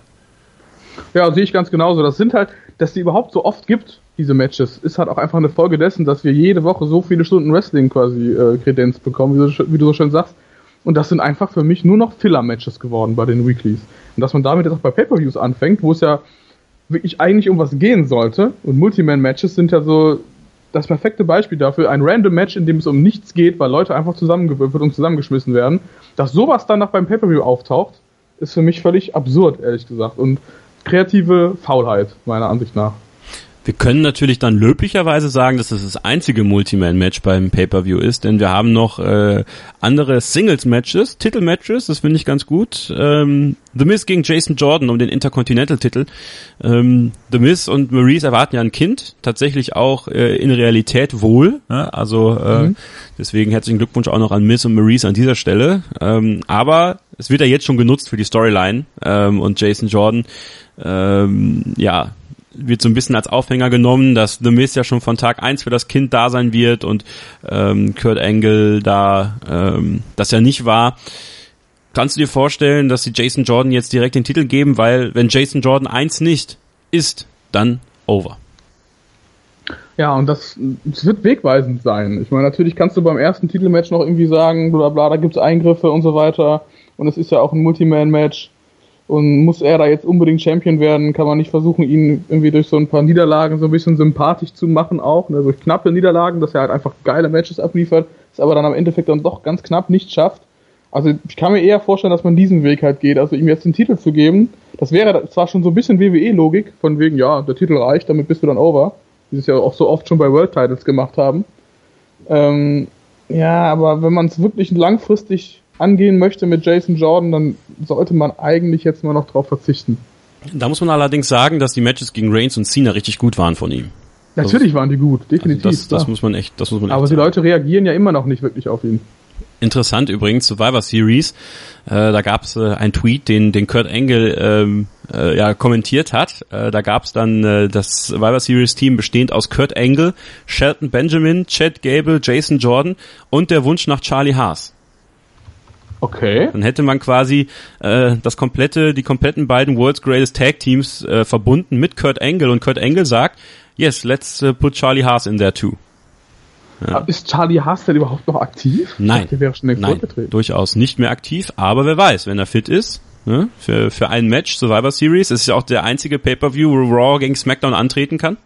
Speaker 3: Ja, sehe ich ganz genauso. Das sind halt, dass die überhaupt so oft gibt, diese Matches, ist halt auch einfach eine Folge dessen, dass wir jede Woche so viele Stunden Wrestling quasi äh, Kredenz bekommen, wie du, wie du so schön sagst. Und das sind einfach für mich nur noch Filler-Matches geworden bei den Weeklies. Und dass man damit jetzt auch bei Pay-Per-Views anfängt, wo es ja wirklich eigentlich um was gehen sollte. Und Multiman-Matches sind ja so das perfekte Beispiel dafür. Ein random Match, in dem es um nichts geht, weil Leute einfach zusammengewürfelt und zusammengeschmissen werden. Dass sowas dann noch beim Pay-Per-View auftaucht, ist für mich völlig absurd, ehrlich gesagt. Und kreative Faulheit, meiner Ansicht nach.
Speaker 2: Wir können natürlich dann löblicherweise sagen, dass das das einzige Multiman-Match beim Pay-Per-View ist, denn wir haben noch äh, andere Singles-Matches, Titel-Matches, das finde ich ganz gut. Ähm, The Miz gegen Jason Jordan um den Intercontinental-Titel. Ähm, The Miz und Maurice erwarten ja ein Kind, tatsächlich auch äh, in Realität wohl. Ja? Also äh, mhm. deswegen herzlichen Glückwunsch auch noch an Miz und Maurice an dieser Stelle. Ähm, aber es wird ja jetzt schon genutzt für die Storyline ähm, und Jason Jordan ähm, ja, wird so ein bisschen als Aufhänger genommen, dass The Miz ja schon von Tag eins für das Kind da sein wird und ähm, Kurt Angle da ähm, das ja nicht war. Kannst du dir vorstellen, dass sie Jason Jordan jetzt direkt den Titel geben, weil wenn Jason Jordan eins nicht ist, dann over.
Speaker 3: Ja, und das, das wird wegweisend sein. Ich meine, natürlich kannst du beim ersten Titelmatch noch irgendwie sagen, bla bla, da gibt's Eingriffe und so weiter. Und es ist ja auch ein Multiman-Match. Und muss er da jetzt unbedingt Champion werden, kann man nicht versuchen, ihn irgendwie durch so ein paar Niederlagen so ein bisschen sympathisch zu machen auch, ne, durch knappe Niederlagen, dass er halt einfach geile Matches abliefert, es aber dann am Endeffekt dann doch ganz knapp nicht schafft. Also ich kann mir eher vorstellen, dass man diesen Weg halt geht, also ihm jetzt den Titel zu geben, das wäre zwar schon so ein bisschen WWE-Logik, von wegen, ja, der Titel reicht, damit bist du dann over, wie sie es ja auch so oft schon bei World Titles gemacht haben. Ähm, ja, aber wenn man es wirklich langfristig angehen möchte mit Jason Jordan, dann sollte man eigentlich jetzt mal noch drauf verzichten.
Speaker 2: Da muss man allerdings sagen, dass die Matches gegen Reigns und Cena richtig gut waren von ihm.
Speaker 3: Natürlich waren die gut, definitiv.
Speaker 2: Also das, das muss man echt, das muss man
Speaker 3: Aber
Speaker 2: echt
Speaker 3: die Leute reagieren ja immer noch nicht wirklich auf ihn.
Speaker 2: Interessant übrigens, Survivor Series, äh, da gab es äh, einen Tweet, den, den Kurt Angle ähm, äh, ja, kommentiert hat. Äh, da gab es dann äh, das Survivor Series Team bestehend aus Kurt Angle, Shelton Benjamin, Chad Gable, Jason Jordan und der Wunsch nach Charlie Haas.
Speaker 3: Okay.
Speaker 2: Dann hätte man quasi äh, das komplette, die kompletten beiden World's Greatest Tag Teams äh, verbunden mit Kurt Angle und Kurt Angle sagt, yes, let's uh, put Charlie Haas in there too.
Speaker 3: Ja. Ist Charlie Haas denn überhaupt noch aktiv?
Speaker 2: Nein, dachte, nein durchaus nicht mehr aktiv, aber wer weiß, wenn er fit ist, ne, für, für ein Match Survivor Series, ist ja auch der einzige Pay-Per-View, wo Raw gegen SmackDown antreten kann.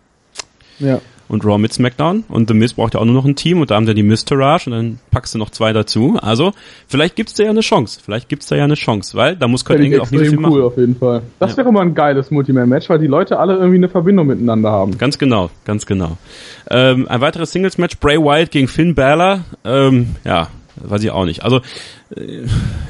Speaker 3: Ja
Speaker 2: und Raw mit SmackDown und The Miz braucht ja auch nur noch ein Team und da haben sie die Miz Tourage und dann packst du noch zwei dazu. Also vielleicht gibt's da ja eine Chance. Vielleicht gibt's da ja eine Chance, weil da muss Kurt Angle auch nicht viel
Speaker 3: cool auf jeden Fall. Das ja. wäre mal ein geiles Multiman-Match, weil die Leute alle irgendwie eine Verbindung miteinander haben.
Speaker 2: Ganz genau, ganz genau. Ähm, ein weiteres Singles-Match, Bray Wyatt gegen Finn Balor. Ähm, ja, weiß ich auch nicht. Also äh,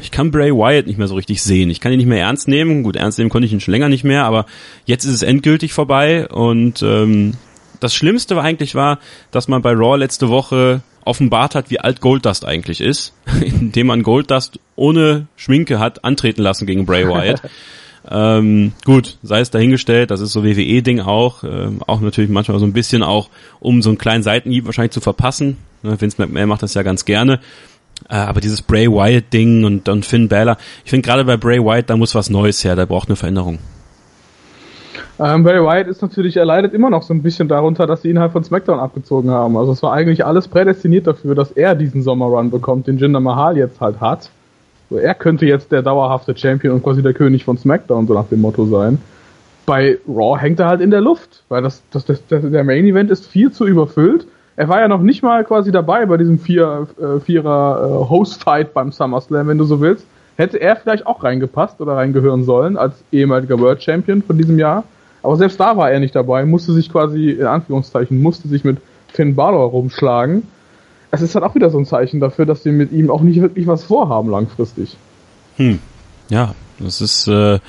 Speaker 2: ich kann Bray Wyatt nicht mehr so richtig sehen. Ich kann ihn nicht mehr ernst nehmen. Gut, ernst nehmen konnte ich ihn schon länger nicht mehr, aber jetzt ist es endgültig vorbei und ähm, das Schlimmste war eigentlich war, dass man bei Raw letzte Woche offenbart hat, wie alt Goldust eigentlich ist, indem man Goldust ohne Schminke hat antreten lassen gegen Bray Wyatt. ähm, gut, sei es dahingestellt, das ist so WWE-Ding auch, ähm, auch natürlich manchmal so ein bisschen auch, um so einen kleinen Seitenhieb wahrscheinlich zu verpassen. Ne, Vince McMahon macht das ja ganz gerne. Äh, aber dieses Bray Wyatt-Ding und, und Finn Balor, ich finde gerade bei Bray Wyatt, da muss was Neues her, da braucht eine Veränderung.
Speaker 3: Ähm, Barry White ist natürlich, er leidet immer noch so ein bisschen darunter, dass sie ihn halt von SmackDown abgezogen haben. Also es war eigentlich alles prädestiniert dafür, dass er diesen Sommerrun bekommt, den Jinder Mahal jetzt halt hat. So, er könnte jetzt der dauerhafte Champion und quasi der König von SmackDown, so nach dem Motto sein. Bei Raw hängt er halt in der Luft, weil das, das, das, das der Main Event ist viel zu überfüllt. Er war ja noch nicht mal quasi dabei bei diesem Vier, äh, Vierer äh, Host-Fight beim SummerSlam, wenn du so willst. Hätte er vielleicht auch reingepasst oder reingehören sollen als ehemaliger World Champion von diesem Jahr. Aber selbst da war er nicht dabei, musste sich quasi, in Anführungszeichen, musste sich mit Finn Balor rumschlagen. Es ist halt auch wieder so ein Zeichen dafür, dass sie mit ihm auch nicht wirklich was vorhaben langfristig.
Speaker 2: Hm. Ja, das ist äh,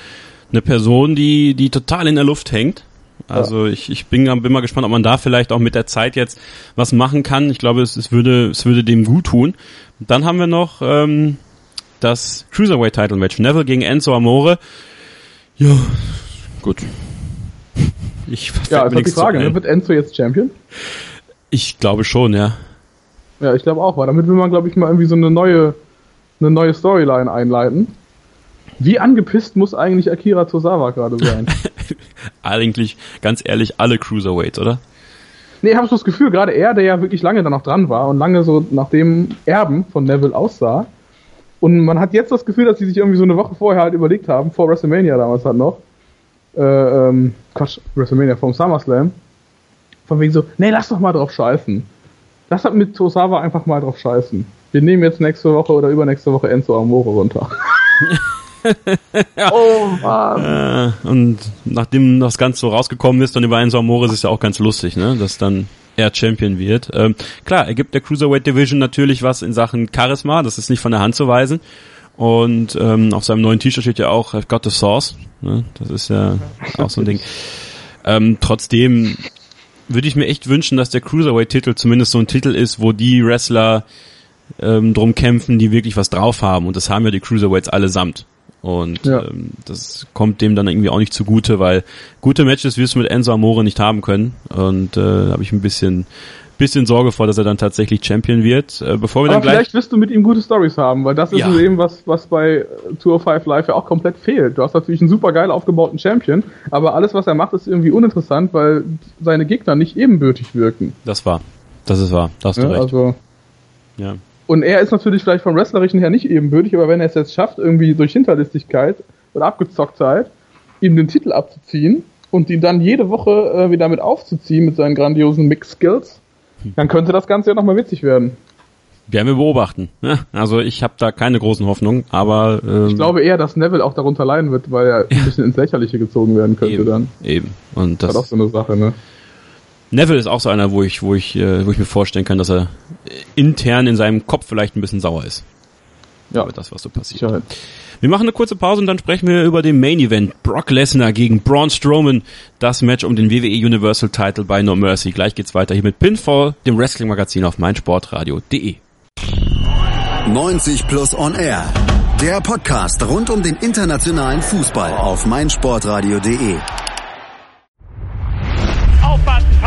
Speaker 2: eine Person, die, die total in der Luft hängt. Also ja. ich, ich bin, bin mal gespannt, ob man da vielleicht auch mit der Zeit jetzt was machen kann. Ich glaube, es, es, würde, es würde dem gut tun. Dann haben wir noch ähm, das Cruiserweight Title Match. Neville gegen Enzo Amore. Ja, gut.
Speaker 3: Ich ja, das ist die Frage, ne? wird Enzo jetzt Champion?
Speaker 2: Ich glaube schon, ja.
Speaker 3: Ja, ich glaube auch, weil damit will man, glaube ich, mal irgendwie so eine neue, eine neue Storyline einleiten. Wie angepisst muss eigentlich Akira Tozawa gerade sein?
Speaker 2: eigentlich, ganz ehrlich, alle Cruiserweights, oder?
Speaker 3: Nee, ich habe so das Gefühl, gerade er, der ja wirklich lange da noch dran war und lange so nach dem Erben von Neville aussah. Und man hat jetzt das Gefühl, dass sie sich irgendwie so eine Woche vorher halt überlegt haben, vor WrestleMania damals halt noch, äh, ähm, Quatsch, WrestleMania vom SummerSlam. Von wegen so, nee, lass doch mal drauf scheißen. Lass halt mit Tosawa einfach mal drauf scheißen. Wir nehmen jetzt nächste Woche oder übernächste Woche Enzo Amore runter.
Speaker 2: oh Mann. Äh, und nachdem das Ganze so rausgekommen ist, dann über Enzo Amore ist es ja auch ganz lustig, ne? Dass dann er Champion wird. Ähm, klar, er gibt der Cruiserweight Division natürlich was in Sachen Charisma, das ist nicht von der Hand zu weisen. Und ähm, auf seinem neuen T-Shirt steht ja auch I've got the sauce. Ne? Das ist ja auch so ein Ding. Ähm, trotzdem würde ich mir echt wünschen, dass der Cruiserweight-Titel zumindest so ein Titel ist, wo die Wrestler ähm, drum kämpfen, die wirklich was drauf haben. Und das haben ja die Cruiserweights allesamt. Und ja. ähm, das kommt dem dann irgendwie auch nicht zugute, weil gute Matches wirst du mit Enzo Amore nicht haben können. Und äh, da habe ich ein bisschen bisschen Sorge vor, dass er dann tatsächlich Champion wird. Äh, bevor wir
Speaker 3: Aber
Speaker 2: dann gleich
Speaker 3: vielleicht wirst du mit ihm gute Stories haben, weil das ist ja. eben was, was bei 205 Live ja auch komplett fehlt. Du hast natürlich einen super geil aufgebauten Champion, aber alles, was er macht, ist irgendwie uninteressant, weil seine Gegner nicht ebenbürtig wirken.
Speaker 2: Das war. Das ist wahr. Da hast du
Speaker 3: ja,
Speaker 2: recht.
Speaker 3: Also, ja. Und er ist natürlich vielleicht vom Wrestlerischen her nicht ebenbürtig, aber wenn er es jetzt schafft, irgendwie durch Hinterlistigkeit oder Abgezocktheit, ihm den Titel abzuziehen und ihn dann jede Woche äh, wieder mit aufzuziehen mit seinen grandiosen Mix-Skills, dann könnte das Ganze ja nochmal witzig werden.
Speaker 2: Werden wir beobachten. Also ich habe da keine großen Hoffnungen, aber
Speaker 3: ähm, ich glaube eher, dass Neville auch darunter leiden wird, weil er ein bisschen ins Lächerliche gezogen werden könnte
Speaker 2: eben,
Speaker 3: dann.
Speaker 2: Eben. Und das,
Speaker 3: das ist auch so eine Sache, ne?
Speaker 2: Neville ist auch so einer, wo ich, wo ich, äh, wo ich mir vorstellen kann, dass er intern in seinem Kopf vielleicht ein bisschen sauer ist. Ja. Über das, was so passiert. Sicherheit. Wir machen eine kurze Pause und dann sprechen wir über den Main Event. Brock Lesnar gegen Braun Strowman. Das Match um den WWE Universal Title bei No Mercy. Gleich geht's weiter hier mit Pinfall, dem Wrestling Magazin auf meinsportradio.de.
Speaker 1: 90 Plus On Air. Der Podcast rund um den internationalen Fußball auf meinsportradio.de.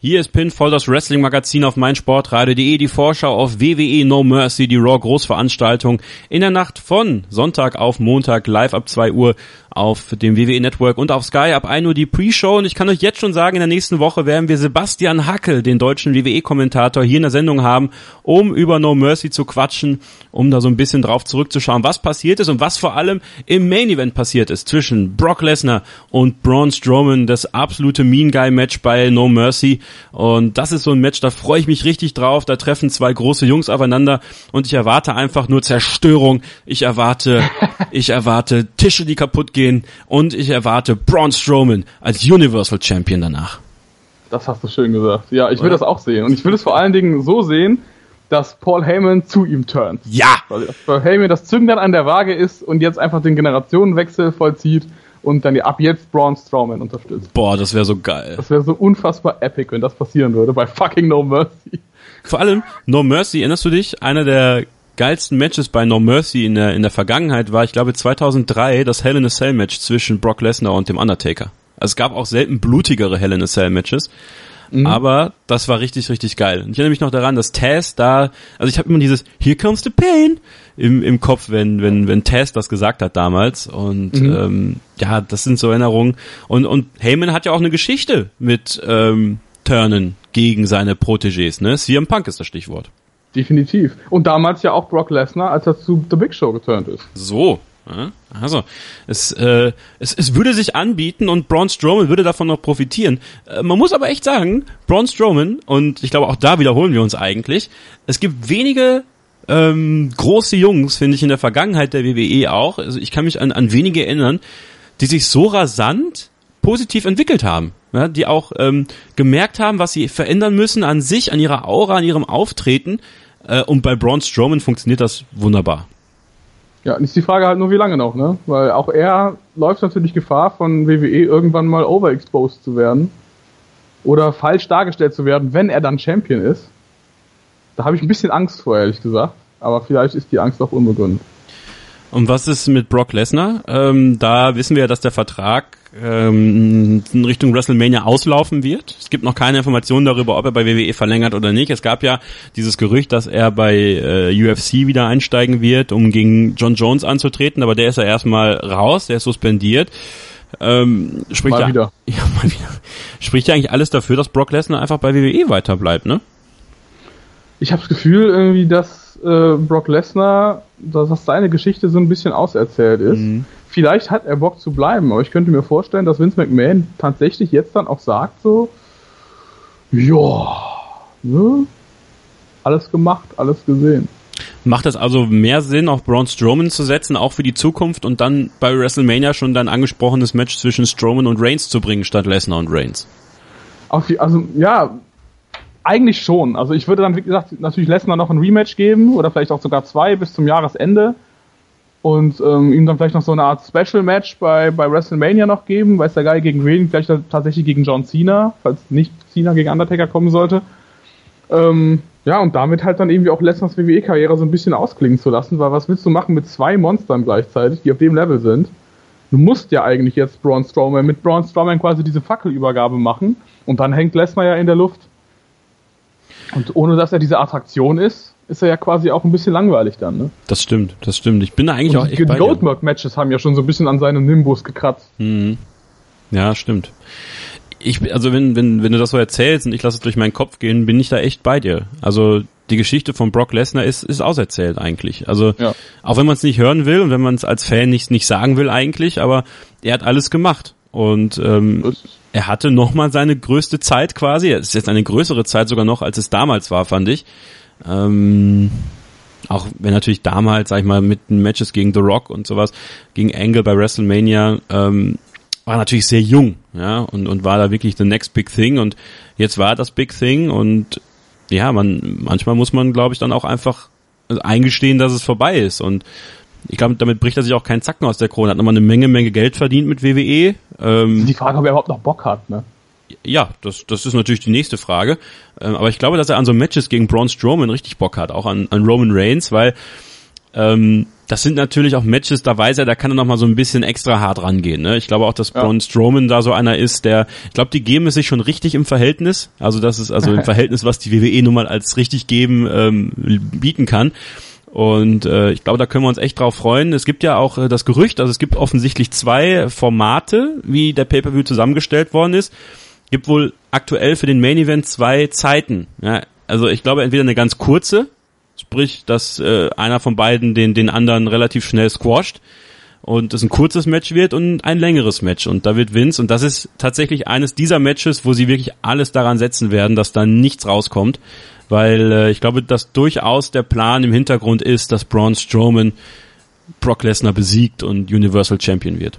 Speaker 2: Hier ist Pinfall, das Wrestling-Magazin auf meinsportradio.de, die Vorschau auf WWE No Mercy, die Raw Großveranstaltung in der Nacht von Sonntag auf Montag live ab 2 Uhr auf dem WWE Network und auf Sky ab 1 Uhr die Pre-Show. Und ich kann euch jetzt schon sagen, in der nächsten Woche werden wir Sebastian Hackel, den deutschen WWE-Kommentator, hier in der Sendung haben, um über No Mercy zu quatschen, um da so ein bisschen drauf zurückzuschauen, was passiert ist und was vor allem im Main Event passiert ist zwischen Brock Lesnar und Braun Strowman, das absolute Mean Guy Match bei No Mercy. Und das ist so ein Match, da freue ich mich richtig drauf. Da treffen zwei große Jungs aufeinander und ich erwarte einfach nur Zerstörung. Ich erwarte, ich erwarte Tische, die kaputt gehen gehen und ich erwarte Braun Strowman als Universal Champion danach.
Speaker 3: Das hast du schön gesagt. Ja, ich will Oder? das auch sehen. Und ich will es vor allen Dingen so sehen, dass Paul Heyman zu ihm turnt.
Speaker 2: Ja!
Speaker 3: Weil Paul Heyman das Zünglein an der Waage ist und jetzt einfach den Generationenwechsel vollzieht und dann ab jetzt Braun Strowman unterstützt.
Speaker 2: Boah, das wäre so geil.
Speaker 3: Das wäre so unfassbar epic, wenn das passieren würde bei fucking No Mercy.
Speaker 2: Vor allem, No Mercy, erinnerst du dich? Einer der geilsten Matches bei No Mercy in der, in der Vergangenheit war, ich glaube, 2003 das Hell in a Cell Match zwischen Brock Lesnar und dem Undertaker. Also es gab auch selten blutigere Hell in a Cell Matches. Mhm. Aber das war richtig, richtig geil. Und ich erinnere mich noch daran, dass Taz da, also ich habe immer dieses Here comes the pain im, im Kopf, wenn, wenn, wenn Taz das gesagt hat damals. Und mhm. ähm, ja, das sind so Erinnerungen. Und, und Heyman hat ja auch eine Geschichte mit ähm, Turnen gegen seine Protégés, ne? CM Punk ist das Stichwort.
Speaker 3: Definitiv. Und damals ja auch Brock Lesnar, als er zu The Big Show geturnt ist.
Speaker 2: So. Also, es, äh, es, es würde sich anbieten und Braun Strowman würde davon noch profitieren. Äh, man muss aber echt sagen, Braun Strowman, und ich glaube auch da wiederholen wir uns eigentlich, es gibt wenige ähm, große Jungs, finde ich, in der Vergangenheit der WWE auch, also ich kann mich an, an wenige erinnern, die sich so rasant positiv entwickelt haben. Ja, die auch ähm, gemerkt haben, was sie verändern müssen an sich, an ihrer Aura, an ihrem Auftreten. Äh, und bei Braun Strowman funktioniert das wunderbar.
Speaker 3: Ja, und ist die Frage halt nur, wie lange noch, ne? Weil auch er läuft natürlich Gefahr, von WWE irgendwann mal overexposed zu werden. Oder falsch dargestellt zu werden, wenn er dann Champion ist. Da habe ich ein bisschen Angst vor, ehrlich gesagt. Aber vielleicht ist die Angst auch unbegründet.
Speaker 2: Und was ist mit Brock Lesnar? Ähm, da wissen wir ja, dass der Vertrag ähm, in Richtung WrestleMania auslaufen wird. Es gibt noch keine Informationen darüber, ob er bei WWE verlängert oder nicht. Es gab ja dieses Gerücht, dass er bei äh, UFC wieder einsteigen wird, um gegen John Jones anzutreten, aber der ist ja erstmal raus, der ist suspendiert. Ähm, spricht
Speaker 3: mal
Speaker 2: ja,
Speaker 3: wieder.
Speaker 2: Ja, mal wieder. spricht ja eigentlich alles dafür, dass Brock Lesnar einfach bei WWE weiterbleibt, ne?
Speaker 3: Ich habe das Gefühl irgendwie, dass äh, Brock Lesnar, dass seine Geschichte so ein bisschen auserzählt ist. Mhm. Vielleicht hat er Bock zu bleiben, aber ich könnte mir vorstellen, dass Vince McMahon tatsächlich jetzt dann auch sagt so, ja, ne? Alles gemacht, alles gesehen.
Speaker 2: Macht es also mehr Sinn, auf Braun Strowman zu setzen, auch für die Zukunft und dann bei WrestleMania schon dein angesprochenes Match zwischen Strowman und Reigns zu bringen, statt Lesnar und Reigns?
Speaker 3: Also, ja, eigentlich schon. Also ich würde dann, wie gesagt, natürlich Lesnar noch ein Rematch geben oder vielleicht auch sogar zwei bis zum Jahresende und ähm, ihm dann vielleicht noch so eine Art Special Match bei, bei WrestleMania noch geben, weiß der Geil gegen wen, vielleicht tatsächlich gegen John Cena, falls nicht Cena gegen Undertaker kommen sollte. Ähm, ja, und damit halt dann irgendwie auch Lesners WWE-Karriere so ein bisschen ausklingen zu lassen, weil was willst du machen mit zwei Monstern gleichzeitig, die auf dem Level sind? Du musst ja eigentlich jetzt Braun Strowman mit Braun Strowman quasi diese Fackelübergabe machen und dann hängt Lesnar ja in der Luft. Und ohne dass er diese Attraktion ist, ist er ja quasi auch ein bisschen langweilig dann, ne?
Speaker 2: Das stimmt, das stimmt. Ich bin da eigentlich und auch echt
Speaker 3: Die Goldberg-Matches haben ja schon so ein bisschen an seinem Nimbus gekratzt.
Speaker 2: Mhm. Ja, stimmt ich, also wenn, wenn, wenn du das so erzählst und ich lasse es durch meinen Kopf gehen, bin ich da echt bei dir. Also die Geschichte von Brock Lesnar ist, ist auserzählt eigentlich. Also ja. auch wenn man es nicht hören will und wenn man es als Fan nicht, nicht sagen will eigentlich, aber er hat alles gemacht. Und ähm, er hatte nochmal seine größte Zeit quasi. Es ist jetzt eine größere Zeit sogar noch, als es damals war, fand ich. Ähm, auch wenn natürlich damals, sag ich mal, mit den Matches gegen The Rock und sowas, gegen Angle bei WrestleMania, ähm, war natürlich sehr jung, ja, und, und war da wirklich the next big thing und jetzt war das big thing und ja, man, manchmal muss man, glaube ich, dann auch einfach eingestehen, dass es vorbei ist und ich glaube, damit bricht er sich auch keinen Zacken aus der Krone. Hat nochmal eine Menge, Menge Geld verdient mit WWE.
Speaker 3: Ähm, die Frage, ob er überhaupt noch Bock hat, ne?
Speaker 2: Ja, das, das ist natürlich die nächste Frage. Ähm, aber ich glaube, dass er an so Matches gegen Braun Strowman richtig Bock hat, auch an, an Roman Reigns, weil ähm, das sind natürlich auch Matches, da weiß er, da kann er noch mal so ein bisschen extra hart rangehen. Ne? Ich glaube auch, dass ja. Braun Strowman da so einer ist, der, ich glaube, die geben es sich schon richtig im Verhältnis. Also das ist also im Verhältnis, was die WWE nun mal als richtig geben ähm, bieten kann. Und äh, ich glaube, da können wir uns echt drauf freuen. Es gibt ja auch äh, das Gerücht, also es gibt offensichtlich zwei Formate, wie der Pay-per-View zusammengestellt worden ist. Gibt wohl aktuell für den Main Event zwei Zeiten. Ja, also ich glaube entweder eine ganz kurze, Sprich, dass äh, einer von beiden den, den anderen relativ schnell squasht und es ein kurzes Match wird und ein längeres Match. Und da wird Vince, und das ist tatsächlich eines dieser Matches, wo sie wirklich alles daran setzen werden, dass da nichts rauskommt. Weil äh, ich glaube, dass durchaus der Plan im Hintergrund ist, dass Braun Strowman Brock Lesnar besiegt und Universal Champion wird.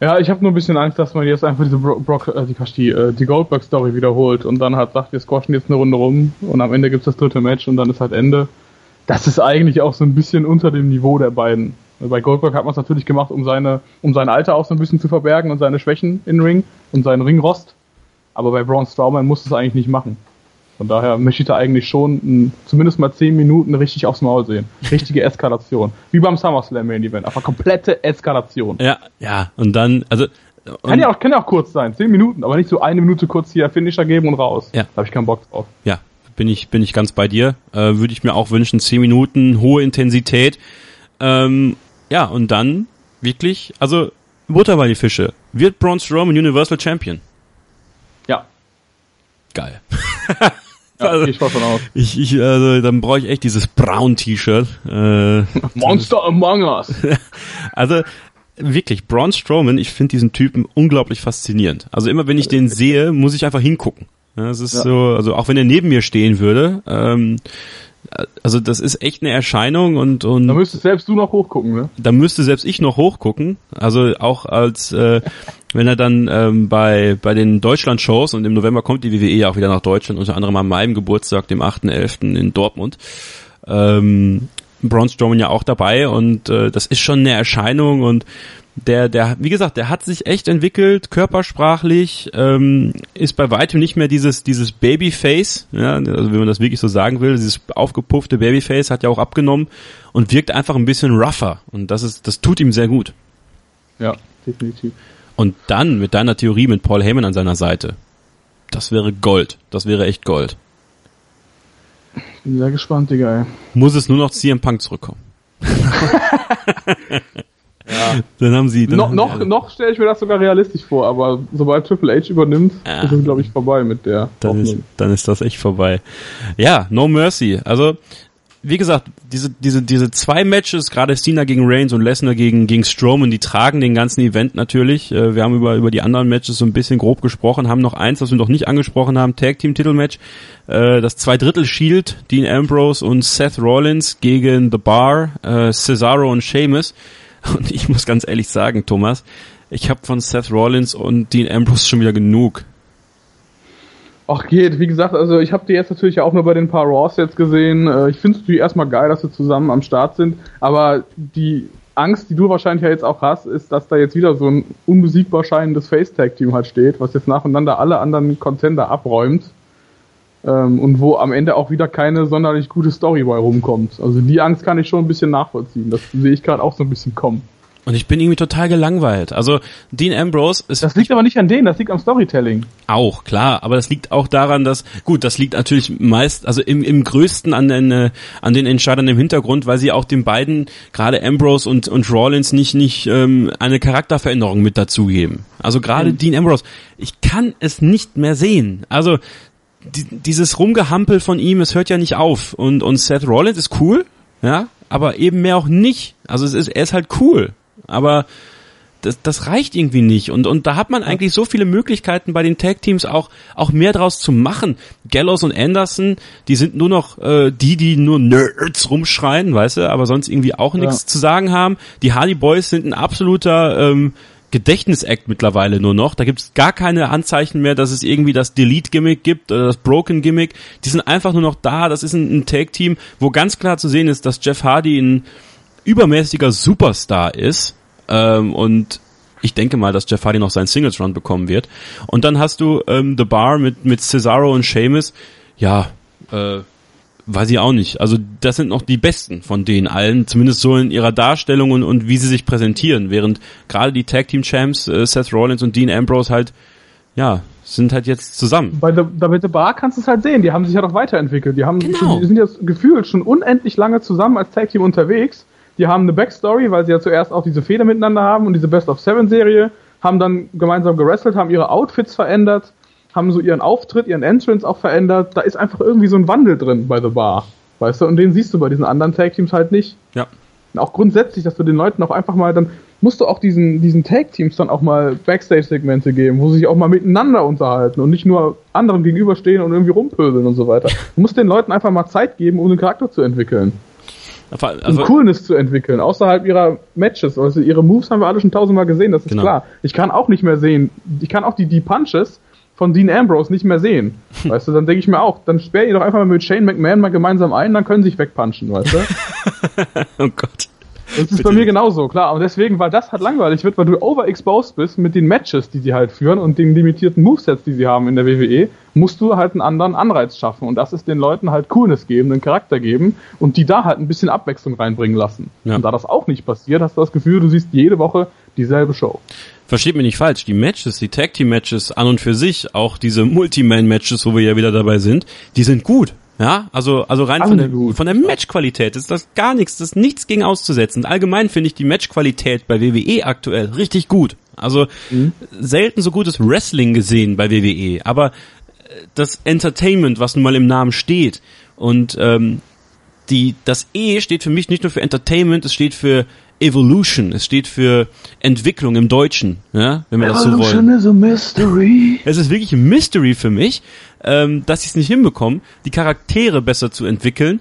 Speaker 3: Ja, ich habe nur ein bisschen Angst, dass man jetzt einfach diese Brock, äh, die, die, äh, die Goldberg-Story wiederholt und dann halt sagt, wir squashen jetzt eine Runde rum und am Ende gibt's das dritte Match und dann ist halt Ende. Das ist eigentlich auch so ein bisschen unter dem Niveau der beiden. Bei Goldberg hat man es natürlich gemacht, um seine, um sein Alter auch so ein bisschen zu verbergen und seine Schwächen in Ring und seinen Ringrost. Aber bei Braun Strowman muss es eigentlich nicht machen. Von daher möchte ich da eigentlich schon m, zumindest mal 10 Minuten richtig aufs Maul sehen. Richtige Eskalation. Wie beim SummerSlam Main Event. Einfach komplette Eskalation.
Speaker 2: Ja, ja. Und dann, also.
Speaker 3: Und kann ja auch, kann ja auch kurz sein. 10 Minuten, aber nicht so eine Minute kurz hier Finisher geben und raus. Ja. Da habe ich keinen Bock drauf.
Speaker 2: Ja, bin ich, bin ich ganz bei dir. Äh, Würde ich mir auch wünschen. 10 Minuten, hohe Intensität. Ähm, ja, und dann wirklich, also Butter bei die Fische. Wird Braun Strowman Universal Champion?
Speaker 3: Ja.
Speaker 2: Geil.
Speaker 3: Ja, also, ich von aus.
Speaker 2: Ich, ich, also, dann brauche ich echt dieses Brown-T-Shirt. Äh,
Speaker 3: Monster Among Us.
Speaker 2: also, wirklich, Braun Strowman, ich finde diesen Typen unglaublich faszinierend. Also immer wenn ich den sehe, muss ich einfach hingucken. Ja, es ist ja. so, also auch wenn er neben mir stehen würde, ähm, also das ist echt eine Erscheinung und und
Speaker 3: da müsstest selbst du noch hochgucken, ne?
Speaker 2: Da müsste selbst ich noch hochgucken. Also auch als äh, wenn er dann ähm, bei bei den Deutschland-Shows und im November kommt die WWE ja auch wieder nach Deutschland, unter anderem an meinem Geburtstag, dem 8.11. in Dortmund. Ähm, Braun Strowman ja auch dabei und äh, das ist schon eine Erscheinung und der, der, wie gesagt, der hat sich echt entwickelt, körpersprachlich, ähm, ist bei weitem nicht mehr dieses, dieses Babyface, ja, also wenn man das wirklich so sagen will, dieses aufgepuffte Babyface hat ja auch abgenommen und wirkt einfach ein bisschen rougher und das ist, das tut ihm sehr gut.
Speaker 3: Ja, definitiv.
Speaker 2: Und dann mit deiner Theorie mit Paul Heyman an seiner Seite, das wäre Gold, das wäre echt Gold.
Speaker 3: Bin sehr gespannt, Digga, ey.
Speaker 2: Muss es nur noch CM Punk zurückkommen. Ja. Dann haben sie. Dann
Speaker 3: no,
Speaker 2: haben
Speaker 3: noch noch stelle ich mir das sogar realistisch vor, aber sobald Triple H übernimmt, ja. ist es, glaube ich, vorbei mit der.
Speaker 2: Dann ist, dann ist das echt vorbei. Ja, No Mercy. Also, wie gesagt, diese, diese, diese zwei Matches, gerade Cena gegen Reigns und Lesnar gegen, gegen Strowman, die tragen den ganzen Event natürlich. Äh, wir haben über, über die anderen Matches so ein bisschen grob gesprochen, haben noch eins, was wir noch nicht angesprochen haben, Tag Team Titelmatch. Äh, das Zweidrittel Shield, Dean Ambrose und Seth Rollins gegen The Bar, äh, Cesaro und Sheamus. Und ich muss ganz ehrlich sagen, Thomas, ich habe von Seth Rollins und Dean Ambrose schon wieder genug.
Speaker 3: Ach geht, wie gesagt, also ich habe die jetzt natürlich auch nur bei den paar Raws jetzt gesehen. Äh, ich finde es erstmal geil, dass sie zusammen am Start sind, aber die Angst, die du wahrscheinlich ja jetzt auch hast, ist, dass da jetzt wieder so ein unbesiegbar scheinendes Face-Tag-Team halt steht, was jetzt nacheinander alle anderen Contender abräumt ähm, und wo am Ende auch wieder keine sonderlich gute Story bei rumkommt. Also die Angst kann ich schon ein bisschen nachvollziehen. Das sehe ich gerade auch so ein bisschen kommen.
Speaker 2: Und ich bin irgendwie total gelangweilt. Also Dean Ambrose ist.
Speaker 3: Das liegt aber nicht an denen, das liegt am Storytelling.
Speaker 2: Auch, klar, aber das liegt auch daran, dass, gut, das liegt natürlich meist, also im, im größten an den, äh, an den Entscheidern im Hintergrund, weil sie auch den beiden, gerade Ambrose und, und Rollins, nicht, nicht ähm, eine Charakterveränderung mit dazugeben. Also gerade mhm. Dean Ambrose, ich kann es nicht mehr sehen. Also die, dieses Rumgehampel von ihm, es hört ja nicht auf. Und, und Seth Rollins ist cool, ja, aber eben mehr auch nicht. Also es ist, er ist halt cool aber das, das reicht irgendwie nicht. Und, und da hat man eigentlich so viele Möglichkeiten bei den Tag-Teams auch, auch mehr draus zu machen. Gallows und Anderson, die sind nur noch äh, die, die nur Nerds rumschreien, weißt du, aber sonst irgendwie auch nichts ja. zu sagen haben. Die Hardy Boys sind ein absoluter ähm, Gedächtnisakt mittlerweile nur noch. Da gibt es gar keine Anzeichen mehr, dass es irgendwie das Delete-Gimmick gibt oder das Broken-Gimmick. Die sind einfach nur noch da. Das ist ein, ein Tag-Team, wo ganz klar zu sehen ist, dass Jeff Hardy ein übermäßiger Superstar ist ähm, und ich denke mal, dass Jeff Hardy noch seinen Singles Run bekommen wird. Und dann hast du ähm, The Bar mit mit Cesaro und Sheamus. Ja, äh, weiß ich auch nicht. Also das sind noch die besten von denen allen, zumindest so in ihrer Darstellung und, und wie sie sich präsentieren, während gerade die Tag Team Champs äh, Seth Rollins und Dean Ambrose halt ja sind halt jetzt zusammen.
Speaker 3: Bei The, bei The Bar kannst du es halt sehen, die haben sich ja doch weiterentwickelt. Die haben genau. schon, die sind jetzt gefühlt schon unendlich lange zusammen als Tag Team unterwegs die haben eine Backstory, weil sie ja zuerst auch diese Fehler miteinander haben und diese Best of Seven Serie, haben dann gemeinsam gewrestelt, haben ihre Outfits verändert, haben so ihren Auftritt, ihren Entrance auch verändert. Da ist einfach irgendwie so ein Wandel drin bei The Bar. Weißt du, und den siehst du bei diesen anderen Tag Teams halt nicht.
Speaker 2: Ja.
Speaker 3: Und auch grundsätzlich, dass du den Leuten auch einfach mal dann musst du auch diesen, diesen Tag-Teams dann auch mal Backstage-Segmente geben, wo sie sich auch mal miteinander unterhalten und nicht nur anderen gegenüberstehen und irgendwie rumpöbeln und so weiter. Du musst den Leuten einfach mal Zeit geben, um den Charakter zu entwickeln. Also, um Coolness zu entwickeln, außerhalb ihrer Matches. Also ihre Moves haben wir alle schon tausendmal gesehen, das ist genau. klar. Ich kann auch nicht mehr sehen, ich kann auch die, die Punches von Dean Ambrose nicht mehr sehen. Weißt du, dann denke ich mir auch, dann sperr ihr doch einfach mal mit Shane McMahon mal gemeinsam ein, dann können sie sich wegpunchen, weißt du?
Speaker 2: oh Gott.
Speaker 3: Das ist Bitte. bei mir genauso, klar. Und deswegen, weil das halt langweilig wird, weil du overexposed bist mit den Matches, die sie halt führen und den limitierten Movesets, die sie haben in der WWE, musst du halt einen anderen Anreiz schaffen. Und das ist den Leuten halt Coolness geben, einen Charakter geben und die da halt ein bisschen Abwechslung reinbringen lassen. Ja. Und da das auch nicht passiert, hast du das Gefühl, du siehst jede Woche dieselbe Show.
Speaker 2: Versteht mich nicht falsch, die Matches, die Tag Team Matches an und für sich, auch diese Multi-Man Matches, wo wir ja wieder dabei sind, die sind gut. Ja, also, also rein von der, von der Matchqualität ist das gar nichts, das ist nichts gegen auszusetzen. Allgemein finde ich die Matchqualität bei WWE aktuell richtig gut. Also mhm. selten so gutes Wrestling gesehen bei WWE, aber äh, das Entertainment, was nun mal im Namen steht und ähm, die, das E steht für mich nicht nur für Entertainment, es steht für Evolution, es steht für Entwicklung im Deutschen, ja, wenn wir Evolution das so wollen. Is a mystery. Es ist wirklich ein Mystery für mich, ähm, dass sie es nicht hinbekommen, die Charaktere besser zu entwickeln,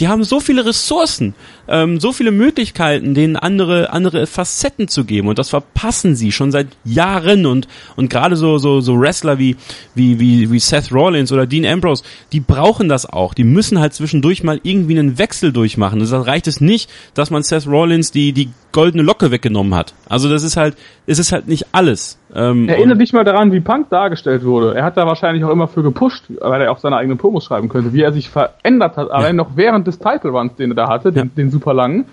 Speaker 2: die haben so viele Ressourcen, ähm, so viele Möglichkeiten, denen andere andere Facetten zu geben und das verpassen sie schon seit Jahren und und gerade so so so Wrestler wie wie wie wie Seth Rollins oder Dean Ambrose, die brauchen das auch. Die müssen halt zwischendurch mal irgendwie einen Wechsel durchmachen. Das reicht es nicht, dass man Seth Rollins die die goldene Locke weggenommen hat. Also das ist halt, es ist halt nicht alles.
Speaker 3: Ähm, Erinnere dich mal daran, wie Punk dargestellt wurde. Er hat da wahrscheinlich auch immer für gepusht, weil er auch seine eigenen Promos schreiben könnte, wie er sich verändert hat, allein noch während des Title Runs, den er da hatte, den, ja. den super langen.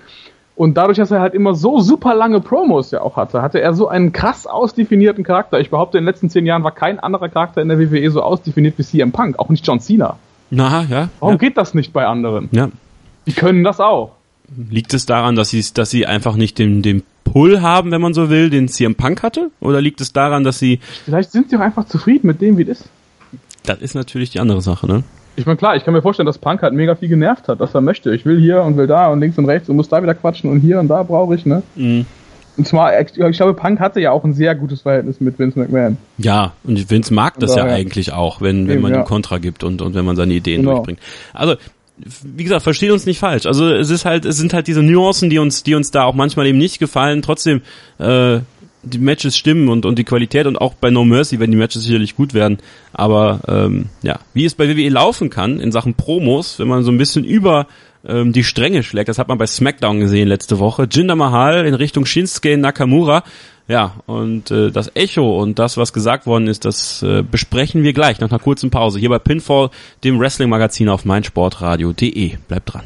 Speaker 3: Und dadurch, dass er halt immer so super lange Promos ja auch hatte, hatte er so einen krass ausdefinierten Charakter. Ich behaupte, in den letzten zehn Jahren war kein anderer Charakter in der WWE so ausdefiniert wie CM Punk, auch nicht John Cena.
Speaker 2: Na, ja.
Speaker 3: Warum
Speaker 2: ja.
Speaker 3: geht das nicht bei anderen?
Speaker 2: Ja.
Speaker 3: Die können das auch.
Speaker 2: Liegt es daran, dass sie, dass sie einfach nicht den, den Pull haben, wenn man so will, den CM Punk hatte? Oder liegt es daran, dass sie.
Speaker 3: Vielleicht sind sie auch einfach zufrieden mit dem, wie es ist.
Speaker 2: Das ist natürlich die andere Sache, ne?
Speaker 3: Ich meine, klar, ich kann mir vorstellen, dass Punk halt mega viel genervt hat, dass er möchte. Ich will hier und will da und links und rechts und muss da wieder quatschen und hier und da brauche ich, ne? Mhm. Und zwar, ich glaube, Punk hatte ja auch ein sehr gutes Verhältnis mit Vince McMahon.
Speaker 2: Ja, und Vince mag das ja, ja, eigentlich auch, wenn, wenn man ja. ihm Kontra gibt und, und wenn man seine Ideen genau. durchbringt. Also, wie gesagt, versteht uns nicht falsch. Also es ist halt, es sind halt diese Nuancen, die uns, die uns da auch manchmal eben nicht gefallen. Trotzdem, äh, die Matches stimmen und, und die Qualität und auch bei No Mercy werden die Matches sicherlich gut werden. Aber ähm, ja, wie es bei WWE laufen kann in Sachen Promos, wenn man so ein bisschen über ähm, die Stränge schlägt, das hat man bei SmackDown gesehen letzte Woche. Jinder Mahal in Richtung Shinsuke Nakamura. Ja, und äh, das Echo und das, was gesagt worden ist, das äh, besprechen wir gleich nach einer kurzen Pause hier bei Pinfall, dem Wrestling-Magazin auf meinsportradio.de. Bleibt dran.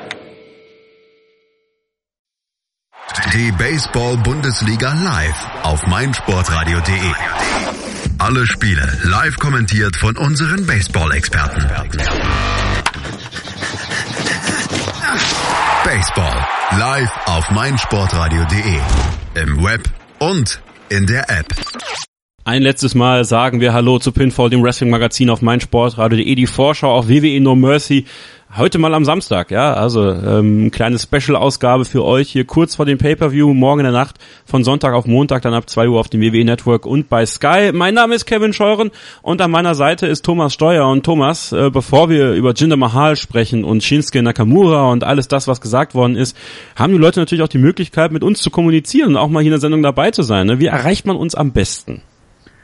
Speaker 1: Die Baseball-Bundesliga live auf meinsportradio.de. Alle Spiele live kommentiert von unseren Baseball-Experten. Baseball live auf meinsportradio.de. Im Web und in der App.
Speaker 2: Ein letztes Mal sagen wir Hallo zu Pinfall, dem Wrestling-Magazin auf meinsportradio.de. Die Vorschau auf WWE No Mercy Heute mal am Samstag, ja, also ähm, kleine Special-Ausgabe für euch hier kurz vor dem Pay-Per-View, morgen in der Nacht von Sonntag auf Montag, dann ab zwei Uhr auf dem WWE Network und bei Sky. Mein Name ist Kevin Scheuren und an meiner Seite ist Thomas Steuer. Und Thomas, äh, bevor wir über Jinder Mahal sprechen und Shinsuke Nakamura und alles das, was gesagt worden ist, haben die Leute natürlich auch die Möglichkeit, mit uns zu kommunizieren und auch mal hier in der Sendung dabei zu sein. Ne? Wie erreicht man uns am besten?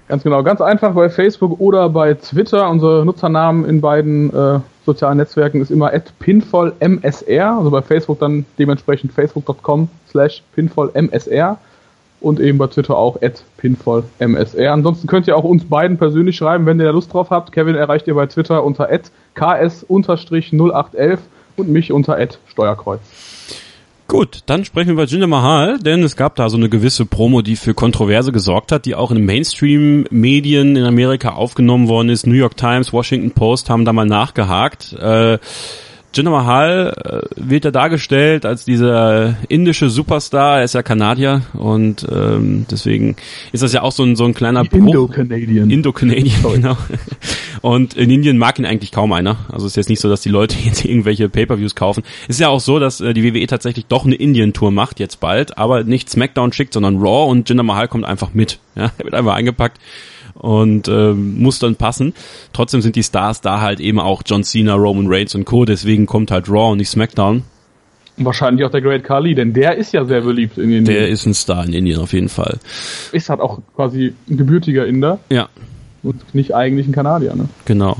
Speaker 3: Ganz genau, ganz einfach bei Facebook oder bei Twitter. Unsere Nutzernamen in beiden äh, sozialen Netzwerken ist immer pinfallmsr, also bei Facebook dann dementsprechend facebook.com slash pinfallmsr und eben bei Twitter auch pinfallmsr. Ansonsten könnt ihr auch uns beiden persönlich schreiben, wenn ihr da Lust drauf habt. Kevin erreicht ihr bei Twitter unter ks-0811 und mich unter Steuerkreuz.
Speaker 2: Gut, dann sprechen wir über Jinder Mahal, denn es gab da so eine gewisse Promo, die für Kontroverse gesorgt hat, die auch in Mainstream-Medien in Amerika aufgenommen worden ist. New York Times, Washington Post haben da mal nachgehakt. Äh, Jinder Mahal äh, wird ja dargestellt als dieser indische Superstar. Er ist ja Kanadier und ähm, deswegen ist das ja auch so ein, so ein kleiner
Speaker 3: Indo-Canadian.
Speaker 2: Indo-Canadian, genau. Und in Indien mag ihn eigentlich kaum einer. Also es ist jetzt nicht so, dass die Leute jetzt irgendwelche Pay-Per-Views kaufen. Es ist ja auch so, dass äh, die WWE tatsächlich doch eine Indien-Tour macht jetzt bald, aber nicht SmackDown schickt, sondern Raw und Jinder Mahal kommt einfach mit. Ja, er wird einfach eingepackt und äh, muss dann passen. Trotzdem sind die Stars da halt eben auch John Cena, Roman Reigns und Co. Deswegen kommt halt Raw und nicht SmackDown.
Speaker 3: Wahrscheinlich auch der Great Khali, denn der ist ja sehr beliebt in Indien.
Speaker 2: Der ist ein Star in Indien auf jeden Fall.
Speaker 3: Ist halt auch quasi ein gebürtiger Inder.
Speaker 2: Ja.
Speaker 3: Und nicht eigentlich ein Kanadier, ne?
Speaker 2: Genau.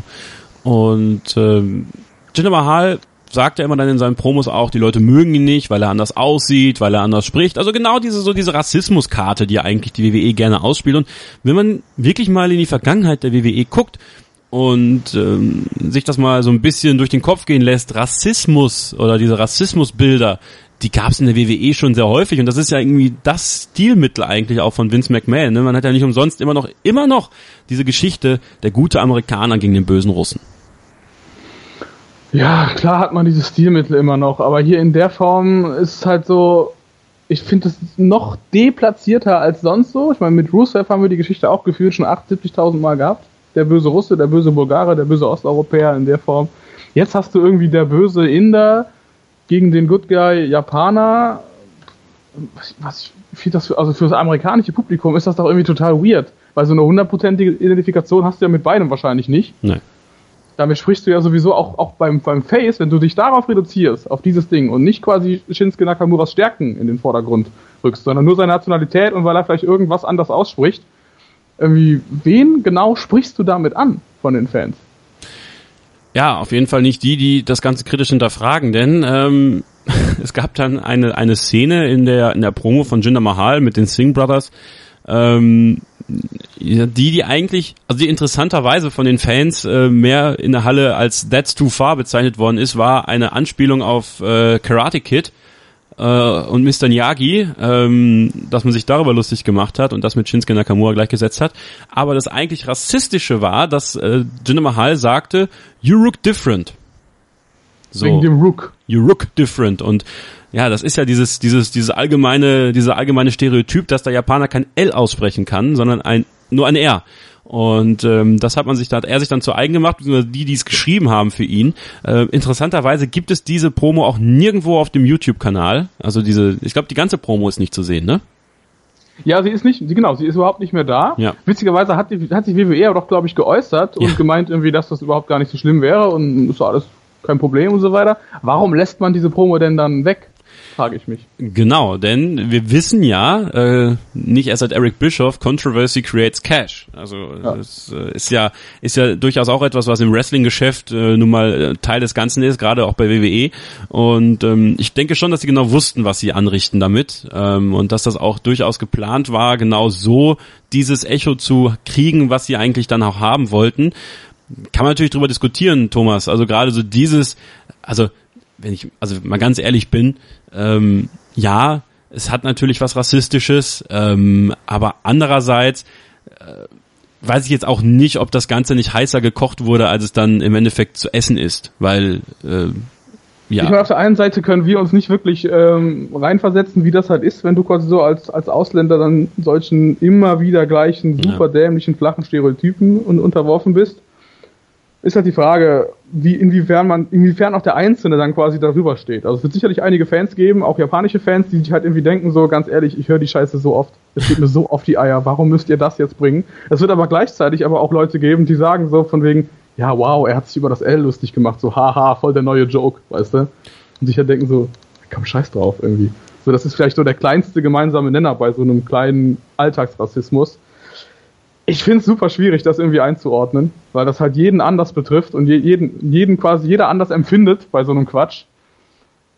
Speaker 2: Und ähm, Jinder Mahal sagt er immer dann in seinen Promos auch, die Leute mögen ihn nicht, weil er anders aussieht, weil er anders spricht. Also genau diese so diese Rassismuskarte, die eigentlich die WWE gerne ausspielt. Und wenn man wirklich mal in die Vergangenheit der WWE guckt und ähm, sich das mal so ein bisschen durch den Kopf gehen lässt, Rassismus oder diese Rassismusbilder, die gab es in der WWE schon sehr häufig und das ist ja irgendwie das Stilmittel eigentlich auch von Vince McMahon. Ne? Man hat ja nicht umsonst immer noch immer noch diese Geschichte der gute Amerikaner gegen den bösen Russen.
Speaker 3: Ja, klar hat man diese Stilmittel immer noch, aber hier in der Form ist es halt so, ich finde es noch deplatzierter als sonst so. Ich meine, mit Rusev haben wir die Geschichte auch gefühlt schon 78.000 Mal gehabt. Der böse Russe, der böse Bulgare, der böse Osteuropäer in der Form. Jetzt hast du irgendwie der böse Inder gegen den Good Guy Japaner. Was, was ich finde das für, also für das amerikanische Publikum ist das doch irgendwie total weird, weil so eine hundertprozentige Identifikation hast du ja mit beidem wahrscheinlich nicht.
Speaker 2: Nein
Speaker 3: damit sprichst du ja sowieso auch, auch beim, beim Face, wenn du dich darauf reduzierst, auf dieses Ding und nicht quasi Shinsuke Nakamuras Stärken in den Vordergrund rückst, sondern nur seine Nationalität und weil er vielleicht irgendwas anders ausspricht. Irgendwie, wen genau sprichst du damit an von den Fans?
Speaker 2: Ja, auf jeden Fall nicht die, die das Ganze kritisch hinterfragen, denn ähm, es gab dann eine, eine Szene in der, in der Promo von Jinder Mahal mit den Singh Brothers, ähm, die, die eigentlich, also die interessanterweise von den Fans äh, mehr in der Halle als That's Too Far bezeichnet worden ist, war eine Anspielung auf äh, Karate Kid äh, und Mr. Miyagi, ähm, dass man sich darüber lustig gemacht hat und das mit Shinsuke Nakamura gleichgesetzt hat. Aber das eigentlich rassistische war, dass äh, Jinder Mahal sagte, you look different.
Speaker 3: So, Wegen dem Rook.
Speaker 2: You look different und ja, das ist ja dieses, dieses, dieses allgemeine, dieser allgemeine Stereotyp, dass der Japaner kein L aussprechen kann, sondern ein, nur ein R. Und ähm, das hat man sich, da hat er sich dann zu eigen gemacht, beziehungsweise die, die es geschrieben haben für ihn. Äh, interessanterweise gibt es diese Promo auch nirgendwo auf dem YouTube-Kanal. Also diese, ich glaube, die ganze Promo ist nicht zu sehen, ne?
Speaker 3: Ja, sie ist nicht, genau, sie ist überhaupt nicht mehr da. Ja. Witzigerweise hat, die, hat sich WWE aber doch, glaube ich, geäußert ja. und gemeint irgendwie, dass das überhaupt gar nicht so schlimm wäre und ist alles kein Problem und so weiter. Warum lässt man diese Promo denn dann weg? frage ich mich.
Speaker 2: Genau, denn wir wissen ja, äh, nicht erst seit Eric Bischoff, Controversy creates Cash. Also ja. das äh, ist ja ist ja durchaus auch etwas, was im Wrestling-Geschäft äh, nun mal äh, Teil des Ganzen ist, gerade auch bei WWE. Und ähm, ich denke schon, dass sie genau wussten, was sie anrichten damit ähm, und dass das auch durchaus geplant war, genau so dieses Echo zu kriegen, was sie eigentlich dann auch haben wollten. Kann man natürlich drüber diskutieren, Thomas. Also gerade so dieses, also wenn ich also mal ganz ehrlich bin, ähm, ja, es hat natürlich was Rassistisches, ähm, aber andererseits äh, weiß ich jetzt auch nicht, ob das Ganze nicht heißer gekocht wurde, als es dann im Endeffekt zu essen ist, weil äh,
Speaker 3: ja. Ich meine, auf der einen Seite können wir uns nicht wirklich ähm, reinversetzen, wie das halt ist, wenn du quasi so als, als Ausländer dann solchen immer wieder gleichen, super dämlichen, flachen Stereotypen unterworfen bist ist halt die Frage, wie, inwiefern man, inwiefern auch der Einzelne dann quasi darüber steht. Also es wird sicherlich einige Fans geben, auch japanische Fans, die sich halt irgendwie denken, so ganz ehrlich, ich höre die Scheiße so oft, es geht mir so auf die Eier, warum müsst ihr das jetzt bringen? Es wird aber gleichzeitig aber auch Leute geben, die sagen so von wegen, ja wow, er hat sich über das L lustig gemacht, so haha, voll der neue Joke, weißt du? Und sich halt denken so, komm scheiß drauf irgendwie. So, das ist vielleicht so der kleinste gemeinsame Nenner bei so einem kleinen Alltagsrassismus ich finde es super schwierig, das irgendwie einzuordnen, weil das halt jeden anders betrifft und jeden, jeden quasi jeder anders empfindet bei so einem Quatsch.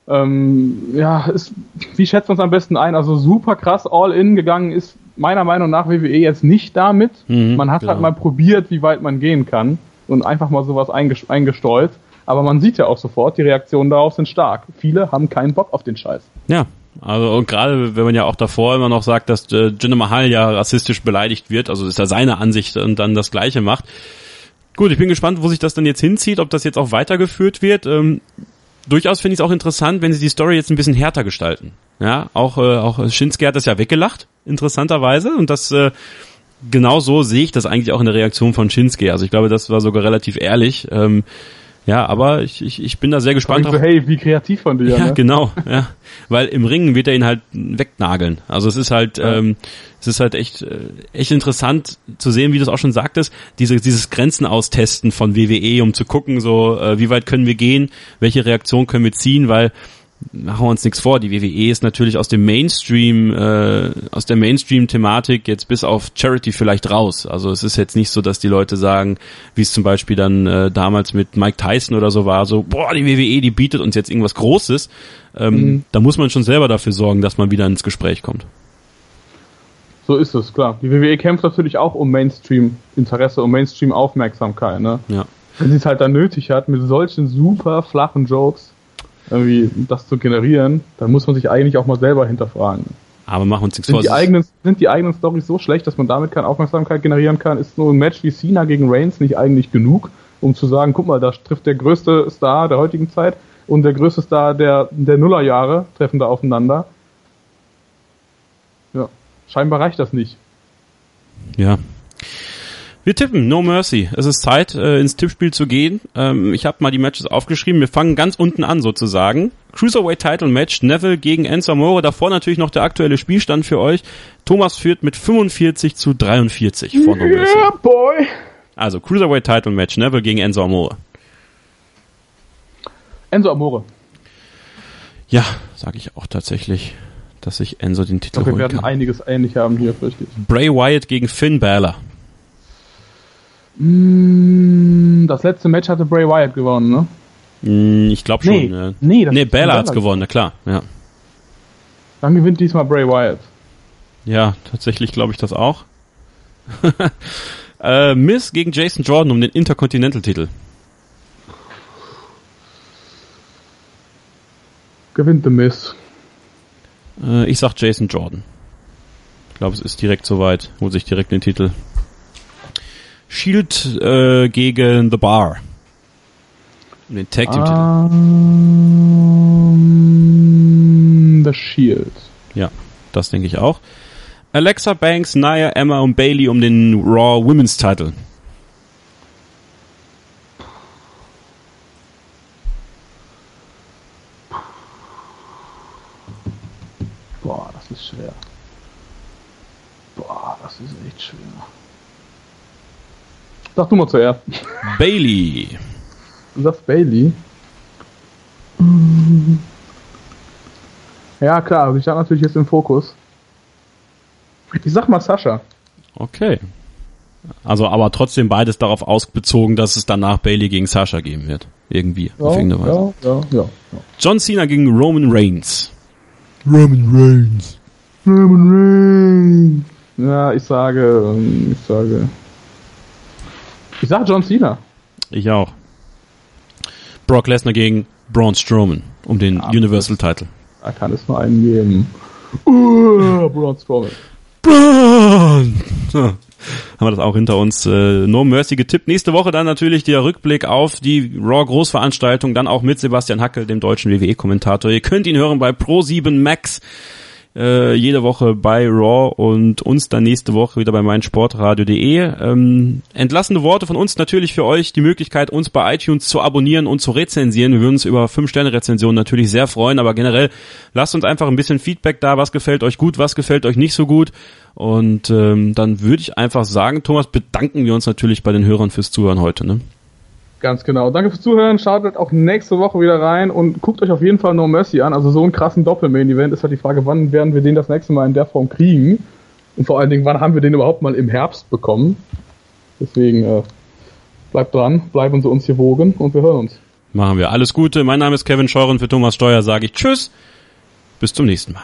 Speaker 3: Ähm, ja, ist, wie schätzt man es am besten ein? Also super krass all in gegangen ist meiner Meinung nach WWE jetzt nicht damit. Mhm, man hat halt genau. halt mal probiert, wie weit man gehen kann und einfach mal sowas eingestreut. Aber man sieht ja auch sofort, die Reaktionen darauf sind stark. Viele haben keinen Bock auf den Scheiß.
Speaker 2: Ja, also und gerade wenn man ja auch davor immer noch sagt, dass äh, Jinder Mahal ja rassistisch beleidigt wird, also ist ja seine Ansicht und dann das Gleiche macht. Gut, ich bin gespannt, wo sich das dann jetzt hinzieht, ob das jetzt auch weitergeführt wird. Ähm, durchaus finde ich es auch interessant, wenn sie die Story jetzt ein bisschen härter gestalten. Ja, auch äh, auch Shinsuke hat das ja weggelacht, interessanterweise, und das äh, genau so sehe ich das eigentlich auch in der Reaktion von Shinsuke. Also ich glaube, das war sogar relativ ehrlich. Ähm, ja, aber ich, ich, ich bin da sehr gespannt.
Speaker 3: So, hey, wie kreativ von dir.
Speaker 2: Ja, ne? genau. Ja, weil im Ringen wird er ihn halt wegnageln. Also es ist halt, ja. ähm, es ist halt echt, äh, echt interessant zu sehen, wie du es auch schon sagtest, diese, dieses Grenzen austesten von WWE, um zu gucken, so äh, wie weit können wir gehen, welche Reaktion können wir ziehen, weil machen wir uns nichts vor, die WWE ist natürlich aus dem Mainstream, äh, aus der Mainstream-Thematik jetzt bis auf Charity vielleicht raus. Also es ist jetzt nicht so, dass die Leute sagen, wie es zum Beispiel dann äh, damals mit Mike Tyson oder so war, so, boah, die WWE, die bietet uns jetzt irgendwas Großes. Ähm, mhm. Da muss man schon selber dafür sorgen, dass man wieder ins Gespräch kommt.
Speaker 3: So ist es, klar. Die WWE kämpft natürlich auch um Mainstream-Interesse, um Mainstream-Aufmerksamkeit, ne?
Speaker 2: Ja.
Speaker 3: Wenn sie es halt dann nötig hat, mit solchen super flachen Jokes irgendwie das zu generieren, dann muss man sich eigentlich auch mal selber hinterfragen.
Speaker 2: Aber machen uns
Speaker 3: nichts sind vor. Die eigenen, sind die eigenen Storys so schlecht, dass man damit keine Aufmerksamkeit generieren kann? Ist so ein Match wie Cena gegen Reigns nicht eigentlich genug, um zu sagen, guck mal, da trifft der größte Star der heutigen Zeit und der größte Star der, der Nullerjahre treffen da aufeinander? Ja, scheinbar reicht das nicht.
Speaker 2: Ja, wir tippen, No Mercy. Es ist Zeit, äh, ins Tippspiel zu gehen. Ähm, ich habe mal die Matches aufgeschrieben. Wir fangen ganz unten an sozusagen. Cruiserweight Title Match, Neville gegen Enzo Amore. Davor natürlich noch der aktuelle Spielstand für euch. Thomas führt mit 45 zu 43 vor No Mercy. Boy. Also Cruiserweight Title Match, Neville gegen Enzo Amore.
Speaker 3: Enzo Amore.
Speaker 2: Ja, sage ich auch tatsächlich, dass sich Enzo den Titel
Speaker 3: ich glaub, wir werden einiges ähnlich haben hier, fürchte ich.
Speaker 2: Bray Wyatt gegen Finn Balor.
Speaker 3: Mm, das letzte Match hatte Bray Wyatt gewonnen, ne?
Speaker 2: Hm, ich glaube schon. Nee, ja. nee, nee Bella hat's gewonnen, na klar, ja.
Speaker 3: Dann gewinnt diesmal Bray Wyatt.
Speaker 2: Ja, tatsächlich glaube ich das auch. äh, Miss gegen Jason Jordan um den Intercontinental-Titel.
Speaker 3: Gewinnt The Miss.
Speaker 2: Äh, ich sag Jason Jordan. Ich glaube, es ist direkt soweit. Holt sich direkt den Titel. Shield äh, gegen The Bar. Um den Tag Team Titel.
Speaker 3: Um, the Shield.
Speaker 2: Ja, das denke ich auch. Alexa Banks, Nia, Emma und Bailey um den Raw Women's Title.
Speaker 3: Boah, das ist schwer. Boah, das ist echt schwer. Sag du mal zuerst.
Speaker 2: Bailey.
Speaker 3: Du sagst Bailey? Ja, klar, ich stand natürlich jetzt im Fokus. Ich sag mal Sascha.
Speaker 2: Okay. Also, aber trotzdem beides darauf ausbezogen, dass es danach Bailey gegen Sascha geben wird. Irgendwie.
Speaker 3: Ja, auf irgendeine Weise. Ja, ja, ja, ja.
Speaker 2: John Cena gegen Roman Reigns.
Speaker 3: Roman Reigns. Roman Reigns. Ja, ich sage, ich sage. Ich sage John Cena.
Speaker 2: Ich auch. Brock Lesnar gegen Braun Strowman um den ja, Universal Title.
Speaker 3: Da kann es nur einen geben. Uh, Braun Strowman.
Speaker 2: Braun! So, haben wir das auch hinter uns. Äh, no Mercy getippt. Nächste Woche dann natürlich der Rückblick auf die Raw Großveranstaltung, dann auch mit Sebastian Hackel, dem deutschen WWE-Kommentator. Ihr könnt ihn hören bei Pro7 Max äh, jede Woche bei Raw und uns dann nächste Woche wieder bei meinsportradio.de. Ähm, entlassene Worte von uns natürlich für euch, die Möglichkeit, uns bei iTunes zu abonnieren und zu rezensieren. Wir würden uns über 5-Sterne-Rezensionen natürlich sehr freuen, aber generell lasst uns einfach ein bisschen Feedback da, was gefällt euch gut, was gefällt euch nicht so gut. Und ähm, dann würde ich einfach sagen, Thomas, bedanken wir uns natürlich bei den Hörern fürs Zuhören heute. Ne?
Speaker 3: Ganz genau. Danke fürs Zuhören. Schaltet auch nächste Woche wieder rein und guckt euch auf jeden Fall No Mercy an. Also so einen krassen Doppel-Main-Event ist halt die Frage, wann werden wir den das nächste Mal in der Form kriegen? Und vor allen Dingen, wann haben wir den überhaupt mal im Herbst bekommen? Deswegen äh, bleibt dran, bleiben Sie uns hier wogen und wir hören uns.
Speaker 2: Machen wir. Alles Gute. Mein Name ist Kevin Scheuren. Für Thomas Steuer sage ich Tschüss. Bis zum nächsten Mal.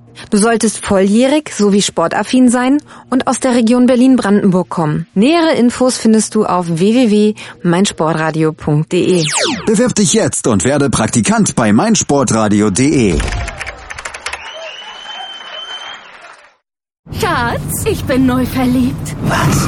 Speaker 6: Du solltest volljährig sowie sportaffin sein und aus der Region Berlin-Brandenburg kommen. Nähere Infos findest du auf www.meinsportradio.de.
Speaker 1: Bewirb dich jetzt und werde Praktikant bei meinsportradio.de.
Speaker 7: Schatz, ich bin neu verliebt.
Speaker 8: Was?